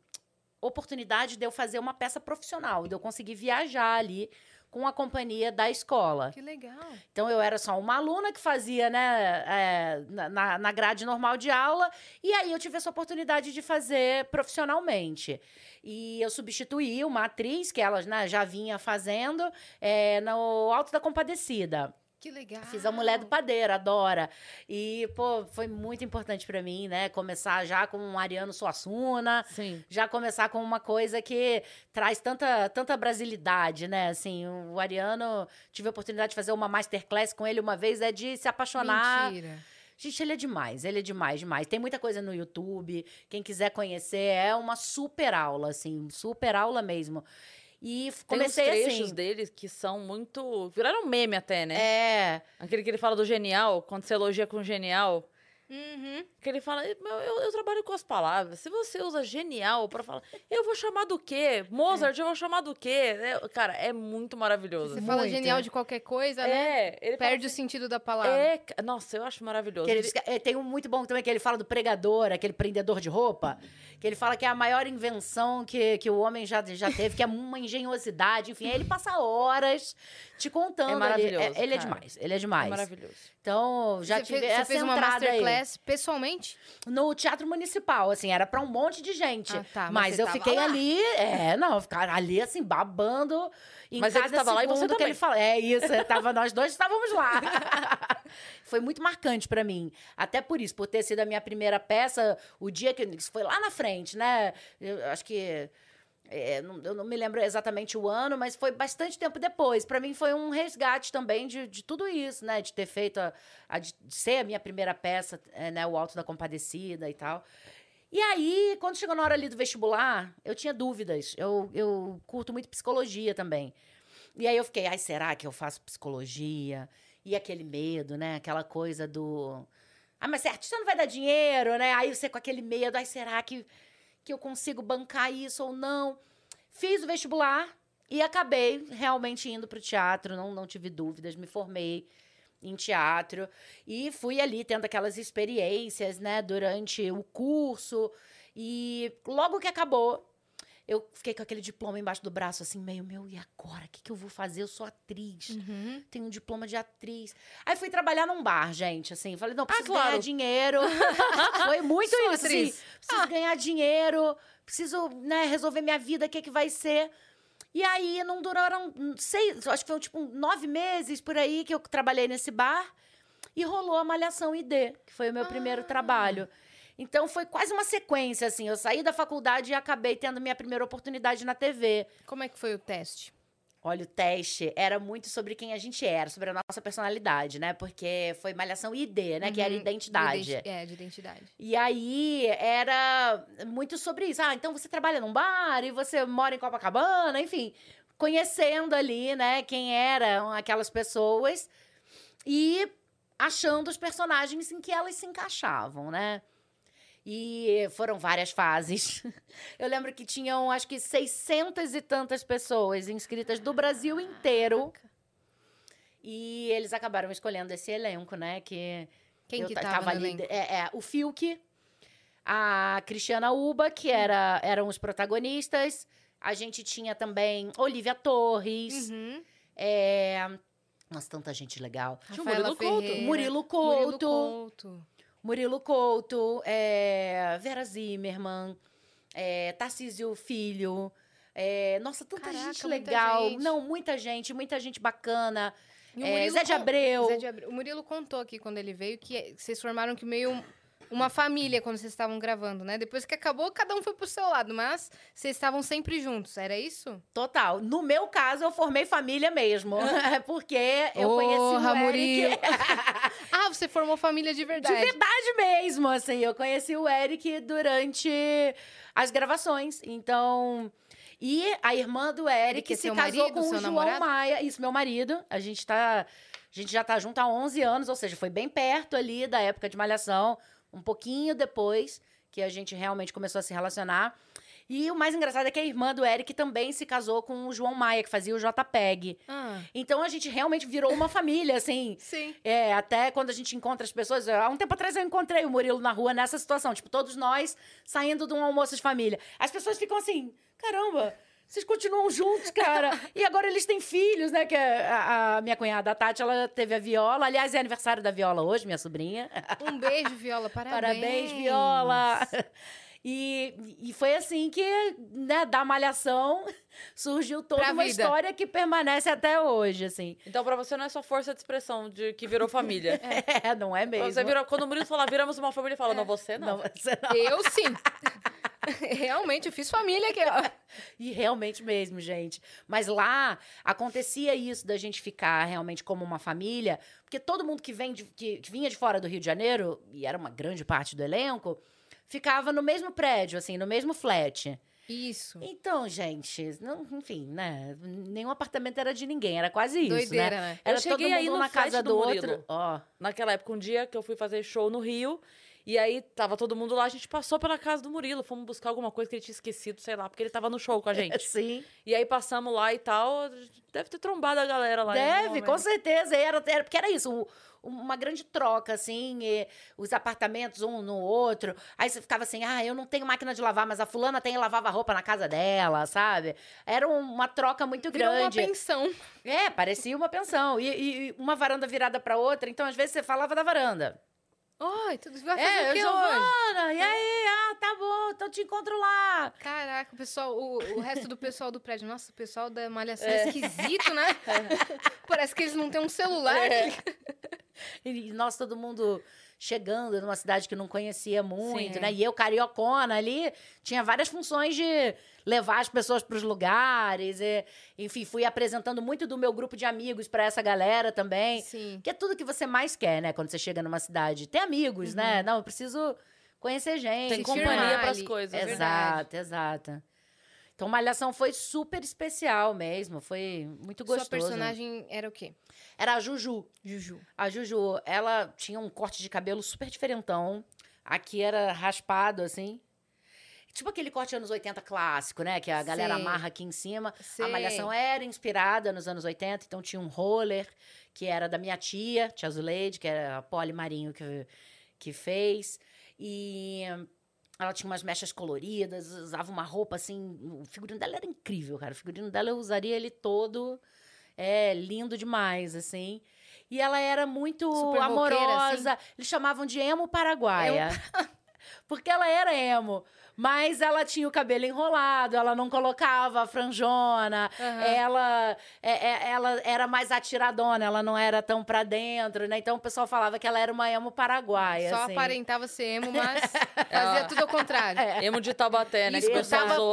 oportunidade de eu fazer uma peça profissional, de eu conseguir viajar ali com a companhia da escola. Que legal. Então eu era só uma aluna que fazia, né, é, na- na, grade normal de aula, e aí eu tive essa oportunidade de fazer profissionalmente. E eu substituí uma atriz que ela né, já vinha fazendo é, no Alto da Compadecida. Que legal. Fiz a Mulher do Padeiro, adora. E, pô, foi muito importante pra mim, né? Começar já com um Ariano Suassuna, Sim. já começar com uma coisa que traz tanta, tanta brasilidade, né? Assim, o Ariano, tive a oportunidade de fazer uma masterclass com ele uma vez, é de se apaixonar. Mentira. Gente, ele é demais, ele é demais, demais. Tem muita coisa no YouTube, quem quiser conhecer, é uma super aula, assim, super aula mesmo. E f- Tem uns comecei trechos assim. deles que são muito. Viraram meme até, né? É, Aquele que ele fala do genial, quando você elogia com genial. Uhum. Que ele fala, "Meu, eu, eu trabalho com as palavras. Se você usa genial pra falar, eu vou chamar do quê? Mozart, eu vou chamar do quê? É, cara, é muito maravilhoso. Você fala Muito. genial de qualquer coisa, né? É, ele fala Perde o sentido da palavra. É, nossa, eu acho maravilhoso. que ele Ele- é, tem um muito bom também que ele fala do pregador, aquele prendedor de roupa, que ele fala que é a maior invenção que, que o homem já, já teve, que é uma engenhosidade, enfim, aí ele passa horas te contando. É maravilhoso, É- ele é demais, ele é é demais. maravilhoso. Então, já você tive fez, você essa fez uma entrada aí. Masterclass pessoalmente? No Teatro Municipal, assim, era pra um monte de gente. Ah, tá, mas mas eu fiquei lá. ali, é, não, ficar ali, assim, babando em Mas ele cada estava lá e você que também. ele fala. É isso, tava, nós dois estávamos lá. foi muito marcante pra mim. Até por isso, por ter sido a minha primeira peça, o dia que. Isso foi lá na frente, né? Eu acho que. É, não- eu não me lembro exatamente o ano, mas foi bastante tempo depois. Pra mim foi um resgate também de, de tudo isso, né? De ter feito a, a- de ser a minha primeira peça, é, né? O Alto da Compadecida e tal. E aí, quando chegou na hora ali do vestibular, eu tinha dúvidas. Eu, eu curto muito psicologia também. E aí eu fiquei, ai, será que eu faço psicologia? E aquele medo, né? Aquela coisa do. Ah, mas ser artista não vai dar dinheiro, né? Aí você com aquele medo, ai, será que, que eu consigo bancar isso ou não? Fiz o vestibular e acabei realmente indo para o teatro, não, não tive dúvidas, me formei em teatro e fui ali tendo aquelas experiências, né, durante o curso. E logo que acabou, eu fiquei com aquele diploma embaixo do braço, assim, meio, meu, e agora? O que, que eu vou fazer? Eu sou atriz. Uhum. Tenho um diploma de atriz. Aí fui trabalhar num bar, gente, assim. Falei, não, preciso claro. ganhar dinheiro. Foi muito Sou isso, atriz. assim. Preciso ganhar dinheiro, preciso, né, resolver minha vida, o que, que vai ser. E aí não duraram seis, acho que foi tipo nove meses por aí que eu trabalhei nesse bar. E rolou a Malhação ID, que foi o meu primeiro trabalho. Então foi quase uma sequência, assim. Eu saí da faculdade e acabei tendo minha primeira oportunidade na TV. Como é que foi o teste? Olha, o teste era muito sobre quem a gente era, sobre a nossa personalidade, né? Porque foi Malhação ID, né? Que era Uhum. identidade. De identi- É, de identidade. E aí era muito sobre isso. Ah, então você trabalha num bar e você mora em Copacabana, enfim, conhecendo ali, né, quem eram aquelas pessoas e achando os personagens em que elas se encaixavam, né? E foram várias fases. Eu lembro que tinham, acho que 600 e tantas pessoas inscritas do Brasil inteiro. E eles acabaram escolhendo esse elenco, né? Que Quem que ta- tava, no ali? É, é, o Fiuk, a Cristiana Uba, que era, eram os protagonistas. A gente tinha também Olivia Torres. Uhum. É... Nossa, tanta gente legal. Tinha o Murilo Couto. Ferreira. Murilo Murilo Couto. Couto. Murilo Couto. é, Vera Zimmermann. É, Tarcísio Filho. é, Nossa, tanta Caraca, gente legal. gente. Não, muita gente, muita gente bacana. E o É, Murilo Zé de Abreu. Zé de Abreu. O Murilo contou aqui quando ele veio que vocês formaram que meio um- uma família quando vocês estavam gravando, né? Depois que acabou, cada um foi pro seu lado, mas vocês estavam sempre juntos, era isso? Total. No meu caso, eu formei família mesmo. Porque eu conheci o Eric. Ah, você formou família de De verdade. verdade mesmo, assim. Eu conheci o Eric durante as gravações. Então. E a irmã do Eric, Eric é se casou marido, com o João namorado? Maia. Isso, meu marido. A gente tá. A gente já tá junto há 11 anos, ou seja, foi bem perto ali da época de Malhação, um pouquinho depois que a gente realmente começou a se relacionar. E o mais engraçado é que a irmã do Eric também se casou com o João Maia, que fazia o JPEG. Ah, Então a gente realmente virou uma família, assim. sim. É, até quando a gente encontra as pessoas. Há um tempo atrás eu encontrei o Murilo na rua nessa situação. Tipo, todos nós saindo de um almoço de família. As pessoas ficam assim: caramba, vocês continuam juntos, cara. e agora eles têm filhos, né? Que a, a minha cunhada, a Tati, ela teve a Viola. Aliás, é aniversário da Viola hoje, minha sobrinha. Um beijo, Viola, parabéns. Parabéns, Viola. E, e foi assim que, né, da Malhação surgiu toda Pra uma vida. história que permanece até hoje, assim. Então, pra você não é só força de expressão de que virou família. É, não é mesmo? Você virou, quando o Murilo fala, viramos uma família, fala, não, você não. Não, você não. Eu sim. Realmente, eu fiz família aqui, ó. E realmente mesmo, gente. Mas lá acontecia isso da gente ficar realmente como uma família, porque todo mundo que, vem de- que, que vinha de fora do Rio de Janeiro, e era uma grande parte do elenco, ficava no mesmo prédio, assim, no mesmo flat. Isso. Então, gente, não- enfim, né? Nenhum apartamento era de ninguém, era quase isso, Doideira, né? né? Eu Era cheguei todo aí mundo na flat casa do do, Murilo. outro. Ó, Naquela época, um dia que eu fui fazer show no Rio, e aí tava todo mundo lá, a gente passou pela casa do Murilo, fomos buscar alguma coisa que ele tinha esquecido, sei lá, porque ele tava no show com a gente. sim. E aí passamos lá e tal, deve ter trombado a galera lá. Deve, com certeza. Era, era, porque era isso, um- uma grande troca, assim, e os apartamentos um no outro. Aí você ficava assim, ah, eu não tenho máquina de lavar, mas a fulana tem e lavava roupa na casa dela, sabe? Era um- uma troca muito Virou uma grande. pensão. É, parecia uma pensão. E, e- e uma varanda virada pra outra, então às vezes você falava da varanda. Oi, tudo vai fazer é, o eu, que hoje? Giovana, e aí? Ah, tá bom, então te encontro lá. Caraca, o pessoal, o, o resto do pessoal do prédio. Nossa, o pessoal da malhação É. é esquisito, né? Parece que eles não têm um celular. É. E nós, todo mundo chegando numa cidade que não conhecia muito, Sim. né? E eu, cariocona ali, tinha várias funções de levar as pessoas para os lugares. E, enfim, fui apresentando muito do meu grupo de amigos para essa galera também. Sim. Que é tudo que você mais quer, né? Quando você chega numa cidade. Ter amigos, né? Não, eu preciso conhecer gente. Tem companhia pras ali. coisas. É Exato, exato. Então, Malhação foi super especial mesmo. Foi muito Sua gostoso. personagem era o quê? Era a Juju. Juju. A Juju, ela tinha um corte de cabelo super diferentão. Aqui era raspado, assim. Tipo aquele corte anos 80 clássico, né? Que a galera Sei. amarra aqui em cima. Sei. A Malhação era inspirada nos anos 80, então tinha um roller, que era da minha tia, tia Zuleide, que era a Poli Marinho que, que fez. E ela tinha umas mechas coloridas, usava uma roupa assim. O figurino dela era incrível, cara. O figurino dela eu usaria ele todo. É lindo demais, assim. E ela era muito Super roqueira, amorosa. assim? Eles chamavam de emo paraguaia. Porque ela era emo. Mas ela tinha o cabelo enrolado, ela não colocava a franjona, Aham. ela, é- é- ela era mais atiradona, ela não era tão pra dentro, né? Então o pessoal falava que ela era uma emo paraguaia. Só assim. aparentava ser emo, mas fazia tudo ao contrário. Emo de Taubaté, né? Pessoal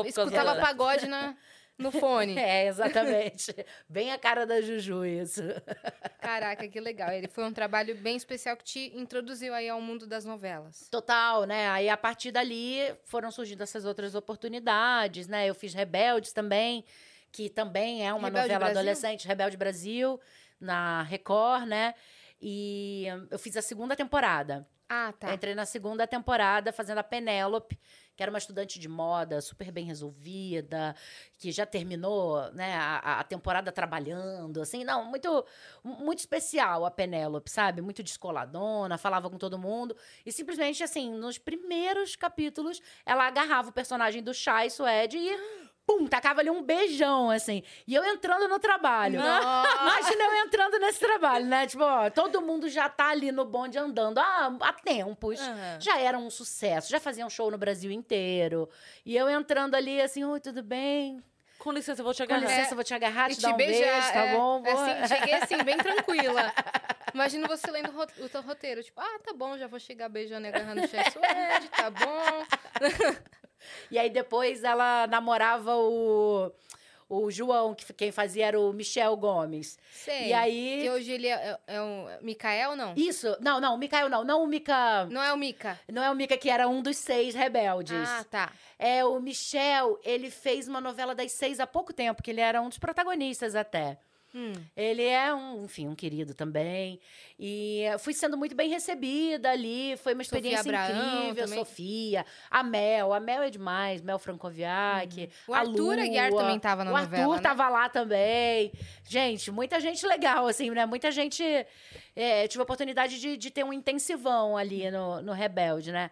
escutava escutava pagode na, no fone. É, exatamente. Bem a cara da Juju, isso. Caraca, que legal. Ele foi um trabalho bem especial que te introduziu aí ao mundo das novelas. Total, né? Aí a partir dali foram surgindo essas outras oportunidades, né? Eu fiz Rebeldes também, que também é uma Rebelde novela Brasil? adolescente, Rebelde Brasil, na Record, né? E eu fiz a segunda temporada. Ah, tá. Eu entrei na segunda temporada fazendo a Penélope, que era uma estudante de moda, super bem resolvida, que já terminou né, a, a temporada trabalhando, assim, não, muito, muito especial a Penélope, sabe? Muito descoladona, falava com todo mundo. E simplesmente, assim, nos primeiros capítulos, ela agarrava o personagem do Chai Suede e. Pum, tacava ali um beijão, assim. E eu entrando no trabalho. Imagina eu entrando nesse trabalho, né? Tipo, ó, todo mundo já tá ali no bonde andando há, há tempos. Aham. Já era um sucesso, já faziam show no Brasil inteiro. E eu entrando ali assim, oi, tudo bem? Com licença, eu vou te Com agarrar. licença, eu vou te agarrar, E te dar um beijar, beijo, tá é, bom? é Vou- assim, cheguei assim, bem tranquila. Imagina você lendo o teu roteiro. Tipo, ah, tá bom, já vou chegar beijando e agarrando o chefe suede, tá bom. E aí depois ela namorava o, o João, que quem fazia era o Michel Gomes. Sei. E aí... Que hoje ele é, é, é um... Micael, não? Isso, não, não, o Mikael não, não o Mika... Não é o Mica? Não é o Mika que era um dos seis rebeldes. Ah, tá. É, o Michel, ele fez uma novela das seis há pouco tempo, que ele era um dos protagonistas até. Hum. Ele é um, enfim, um querido também. E fui sendo muito bem recebida ali. Foi uma Sofia experiência Abraão incrível. Sofia, a Mel. A Mel é demais. Mel Francoviac. O a Arthur Lua, Aguiar também tava na o novela, Arthur né? tava lá também. Gente, muita gente legal, assim, né? Muita gente... eh, tive a oportunidade de, de ter um intensivão ali no, no Rebelde, né?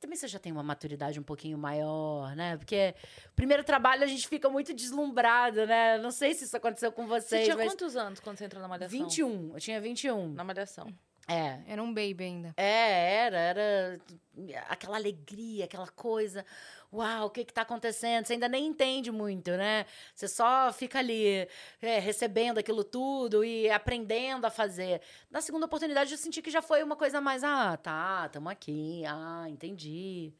Também você já tem uma maturidade um pouquinho maior, né? Porque o primeiro trabalho a gente fica muito deslumbrado, né? Não sei se isso aconteceu com Você vocês, tinha mas... quantos anos quando você entrou na Malhação? 21, eu tinha 21. Na Malhação. É. Era um baby ainda. É, era, era aquela alegria, aquela coisa. Uau, o que que tá acontecendo? Você ainda nem entende muito, né? Você só fica ali é, recebendo aquilo tudo e aprendendo a fazer. Na segunda oportunidade, eu senti que já foi uma coisa mais, ah, tá, estamos aqui, ah, entendi.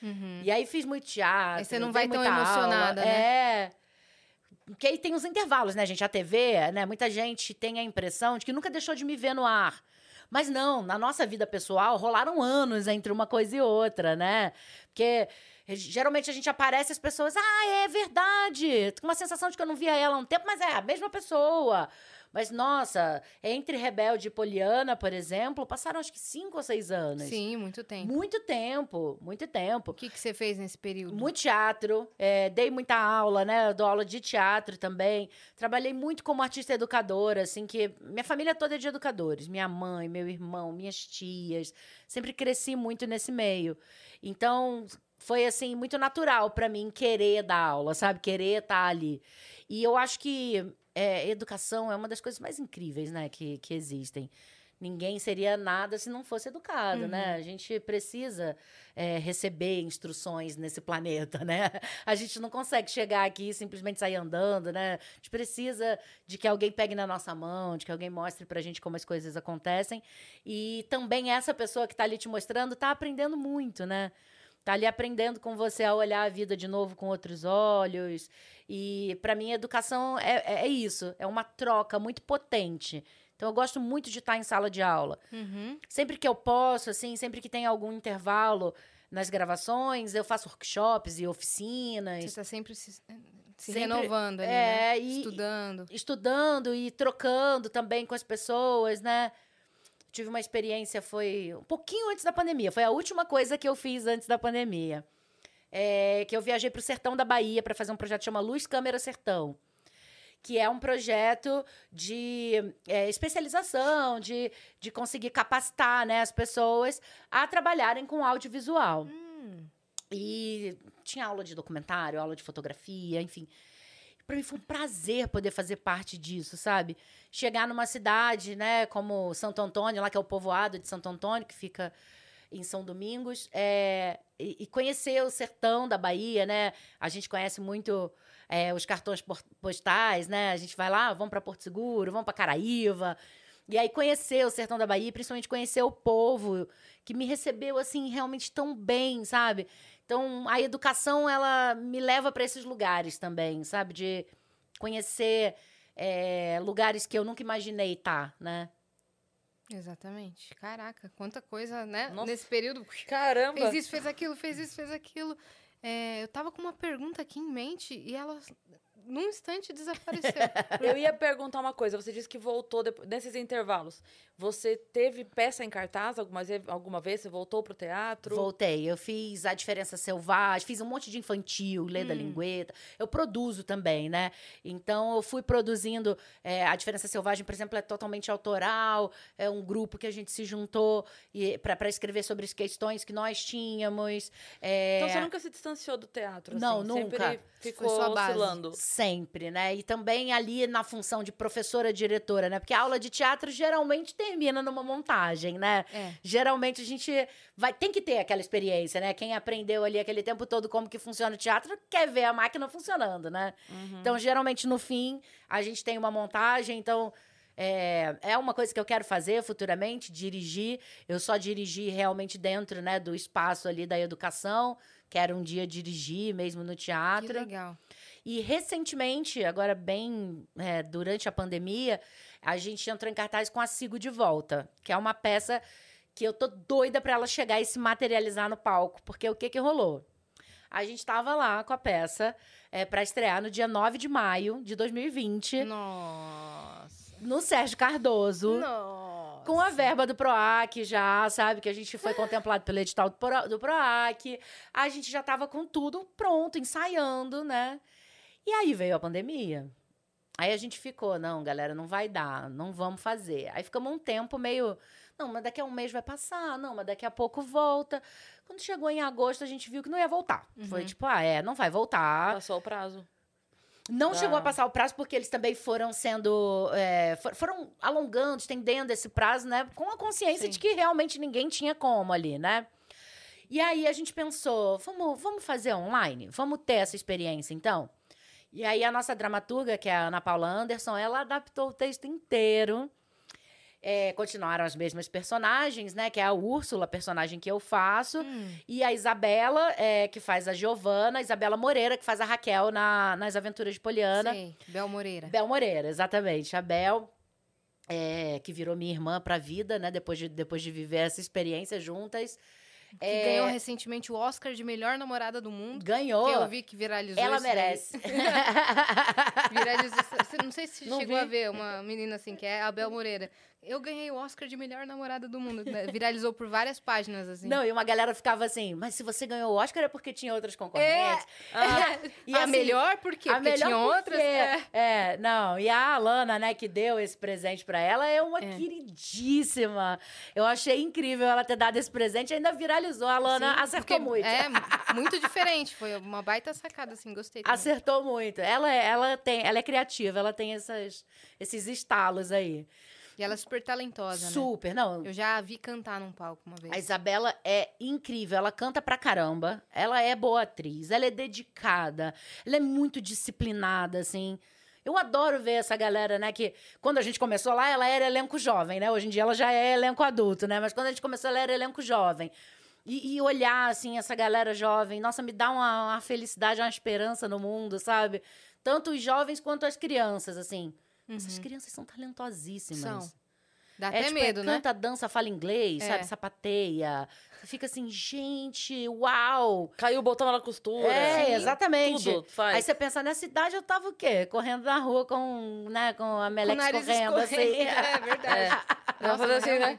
Uhum. E aí fiz muito teatro. Aí você não vai tão muita aula. emocionada, né? É. Porque aí tem os intervalos, né, gente? A TV, né? Muita gente tem a impressão de que nunca deixou de me ver no ar. Mas não, na nossa vida pessoal, rolaram anos entre uma coisa e outra, né? Porque eh, geralmente a gente aparece as pessoas, ah, é verdade. Com uma sensação de que eu não via ela há um tempo, mas é a mesma pessoa. Mas, nossa, entre Rebelde e Poliana, por exemplo, passaram acho que cinco ou seis anos. Sim, muito tempo. Muito tempo, muito tempo. O que, que você fez nesse período? Muito teatro, é, dei muita aula, né? Dou aula de teatro também. Trabalhei muito como artista educadora, assim, que minha família toda é de educadores. Minha mãe, meu irmão, minhas tias. Sempre cresci muito nesse meio. Então, foi, assim, muito natural para mim querer dar aula, sabe? Querer estar ali. E eu acho que é, educação é uma das coisas mais incríveis, né? Que, que existem ninguém seria nada se não fosse educado, Uhum. né? A gente precisa é, receber instruções nesse planeta, né? A gente não consegue chegar aqui e simplesmente sair andando, né? A gente precisa de que alguém pegue na nossa mão, de que alguém mostre pra gente como as coisas acontecem. E também essa pessoa que tá ali te mostrando tá aprendendo muito, né? Tá ali aprendendo com você a olhar a vida de novo com outros olhos. E para mim, educação é, é é isso, é uma troca muito potente. Então, eu gosto muito de estar em sala de aula. Uhum. Sempre que eu posso, assim, sempre que tem algum intervalo nas gravações, eu faço workshops e oficinas. Você está sempre se, se Sempre- renovando ali, é, né? e- Estudando. estudando e trocando também com as pessoas, né? Tive uma experiência, foi um pouquinho antes da pandemia. Foi a última coisa que eu fiz antes da pandemia. É, que eu viajei para o sertão da Bahia para fazer um projeto que chama Luz Câmera Sertão. Que é um projeto de é, especialização, de, de conseguir capacitar né, as pessoas a trabalharem com audiovisual. Hum, E tinha aula de documentário, aula de fotografia, enfim. Para mim foi um prazer poder fazer parte disso, sabe? Chegar numa cidade, né, como Santo Antônio, lá que é o povoado de Santo Antônio, que fica em São Domingos, é, e, e conhecer o sertão da Bahia, né? A gente conhece muito é, os cartões postais, né? A gente vai lá, vamos para Porto Seguro, vamos para Caraíva. E aí conhecer o sertão da Bahia, principalmente conhecer o povo que me recebeu assim realmente tão bem, sabe? Então, a educação, ela me leva para esses lugares também, sabe? De conhecer é, lugares que eu nunca imaginei estar, né? exatamente. Caraca, quanta coisa, né? Nossa. Nesse período. Caramba! Fez isso, fez aquilo, fez isso, fez aquilo. É, eu tava com uma pergunta aqui em mente e ela, num instante, desapareceu. Eu ia perguntar uma coisa. Você disse que voltou depois, nesses intervalos. Você teve peça em cartaz alguma, vez- alguma vez? Você voltou pro teatro? Voltei. Eu fiz A Diferença Selvagem, fiz um monte de infantil, Lê da Hum. Lingueta. Eu produzo também, né? Então, eu fui produzindo. é, a Diferença Selvagem, por exemplo, é totalmente autoral. É um grupo que a gente se juntou para escrever sobre as questões que nós tínhamos. É, Então você nunca se distanciou do teatro? Não, assim? nunca. Sempre ficou oscilando. Sempre, né? E também ali na função de professora-diretora, né? Porque a aula de teatro geralmente termina numa montagem, né? É. Geralmente a gente vai tem que ter aquela experiência, né? Quem aprendeu ali aquele tempo todo como que funciona o teatro quer ver a máquina funcionando, né? Uhum. Então, geralmente no fim a gente tem uma montagem, então é, é uma coisa que eu quero fazer futuramente, dirigir. Eu só dirigi realmente dentro, né, do espaço ali da educação. Quero um dia dirigir mesmo no Que teatro. legal. E recentemente, agora bem é, durante a pandemia, a gente entrou em cartaz com a Sigo de Volta, que é uma peça que eu tô doida pra ela chegar e se materializar no palco, porque o que que rolou? A gente tava lá com a peça é, para estrear no dia 9 de maio de 2020, Nossa. no Sérgio Cardoso. Nossa. Com a verba do PROAC já, sabe? Que a gente foi contemplado pelo edital do, Pro, do PROAC. A gente já tava com tudo pronto, ensaiando, né? E aí veio a pandemia. Aí a gente ficou, não, galera, não vai dar, não vamos fazer. Aí ficamos um tempo meio, não, mas daqui a um mês vai passar, não, mas daqui a pouco volta. Quando chegou em agosto, a gente viu que não ia voltar. Foi tipo, ah, é, não vai voltar. Passou o prazo. Não Ah. chegou a passar o prazo porque eles também foram sendo. é, for- foram alongando, estendendo esse prazo, né? Com a consciência Sim. de que realmente ninguém tinha como ali, né? E aí a gente pensou, vamos, vamos fazer online? Vamos ter essa experiência, então? E aí a nossa dramaturga, que é a Ana Paula Anderson, ela adaptou o texto inteiro. É, continuaram as mesmas personagens, né? Que é a Úrsula, personagem que eu faço. Hum, E a Isabela, é, que faz a Giovana. Isabela Moreira, que faz a Raquel na- nas Aventuras de Poliana. sei. Bel Moreira. Bel Moreira, exatamente. A Bel, é, que virou minha irmã pra vida, né? Depois de, depois de viver essa experiência juntas. Que É, ganhou recentemente o Oscar de melhor namorada do mundo. Ganhou. Que eu vi que viralizou. Ela merece. Viralizou. Não sei se Não chegou vi. a ver uma menina assim, que é a Bel Moreira. Eu ganhei o Oscar de melhor namorada do mundo. né? Viralizou por várias páginas, assim. Não, e uma galera ficava assim, mas se você ganhou o Oscar é porque tinha outras concorrentes. Ah, E a assim, melhor por quê? a Porque melhor tinha porque- outras. É. É, não. E a Alana, né, que deu esse presente pra ela, é uma É. queridíssima. Eu achei incrível ela ter dado esse presente. Ainda viralizou. A Alana Sim, acertou porque muito. É, muito diferente. Foi uma baita sacada, assim, gostei. também. Acertou muito. Ela, é- ela, tem, ela é criativa, ela tem essas, esses estalos aí. E ela é super talentosa, né? Super, não. Eu já a vi cantar num palco uma vez. A Isabela é incrível, ela canta pra caramba, ela é boa atriz, ela é dedicada, ela é muito disciplinada, assim. Eu adoro ver essa galera, né, que quando a gente começou lá, ela era elenco jovem, né? Hoje em dia ela já é elenco adulto, né? Mas quando a gente começou, ela era elenco jovem. E, e olhar, assim, essa galera jovem, nossa, me dá uma, uma felicidade, uma esperança no mundo, sabe? Tanto os jovens quanto as crianças, assim. Essas crianças são talentosíssimas. Uhum. São. Dá É, até tipo, medo, é, né? Canta, dança, fala inglês, É. sabe? Sapateia. Fica assim, gente, uau! Caiu o botão na costura. É, Sim, exatamente. Tudo faz. Aí você pensa, nessa idade eu tava o quê? Correndo na rua com, né, com a Melex correndo, assim. escorrendo. É verdade. Ela faz assim, né?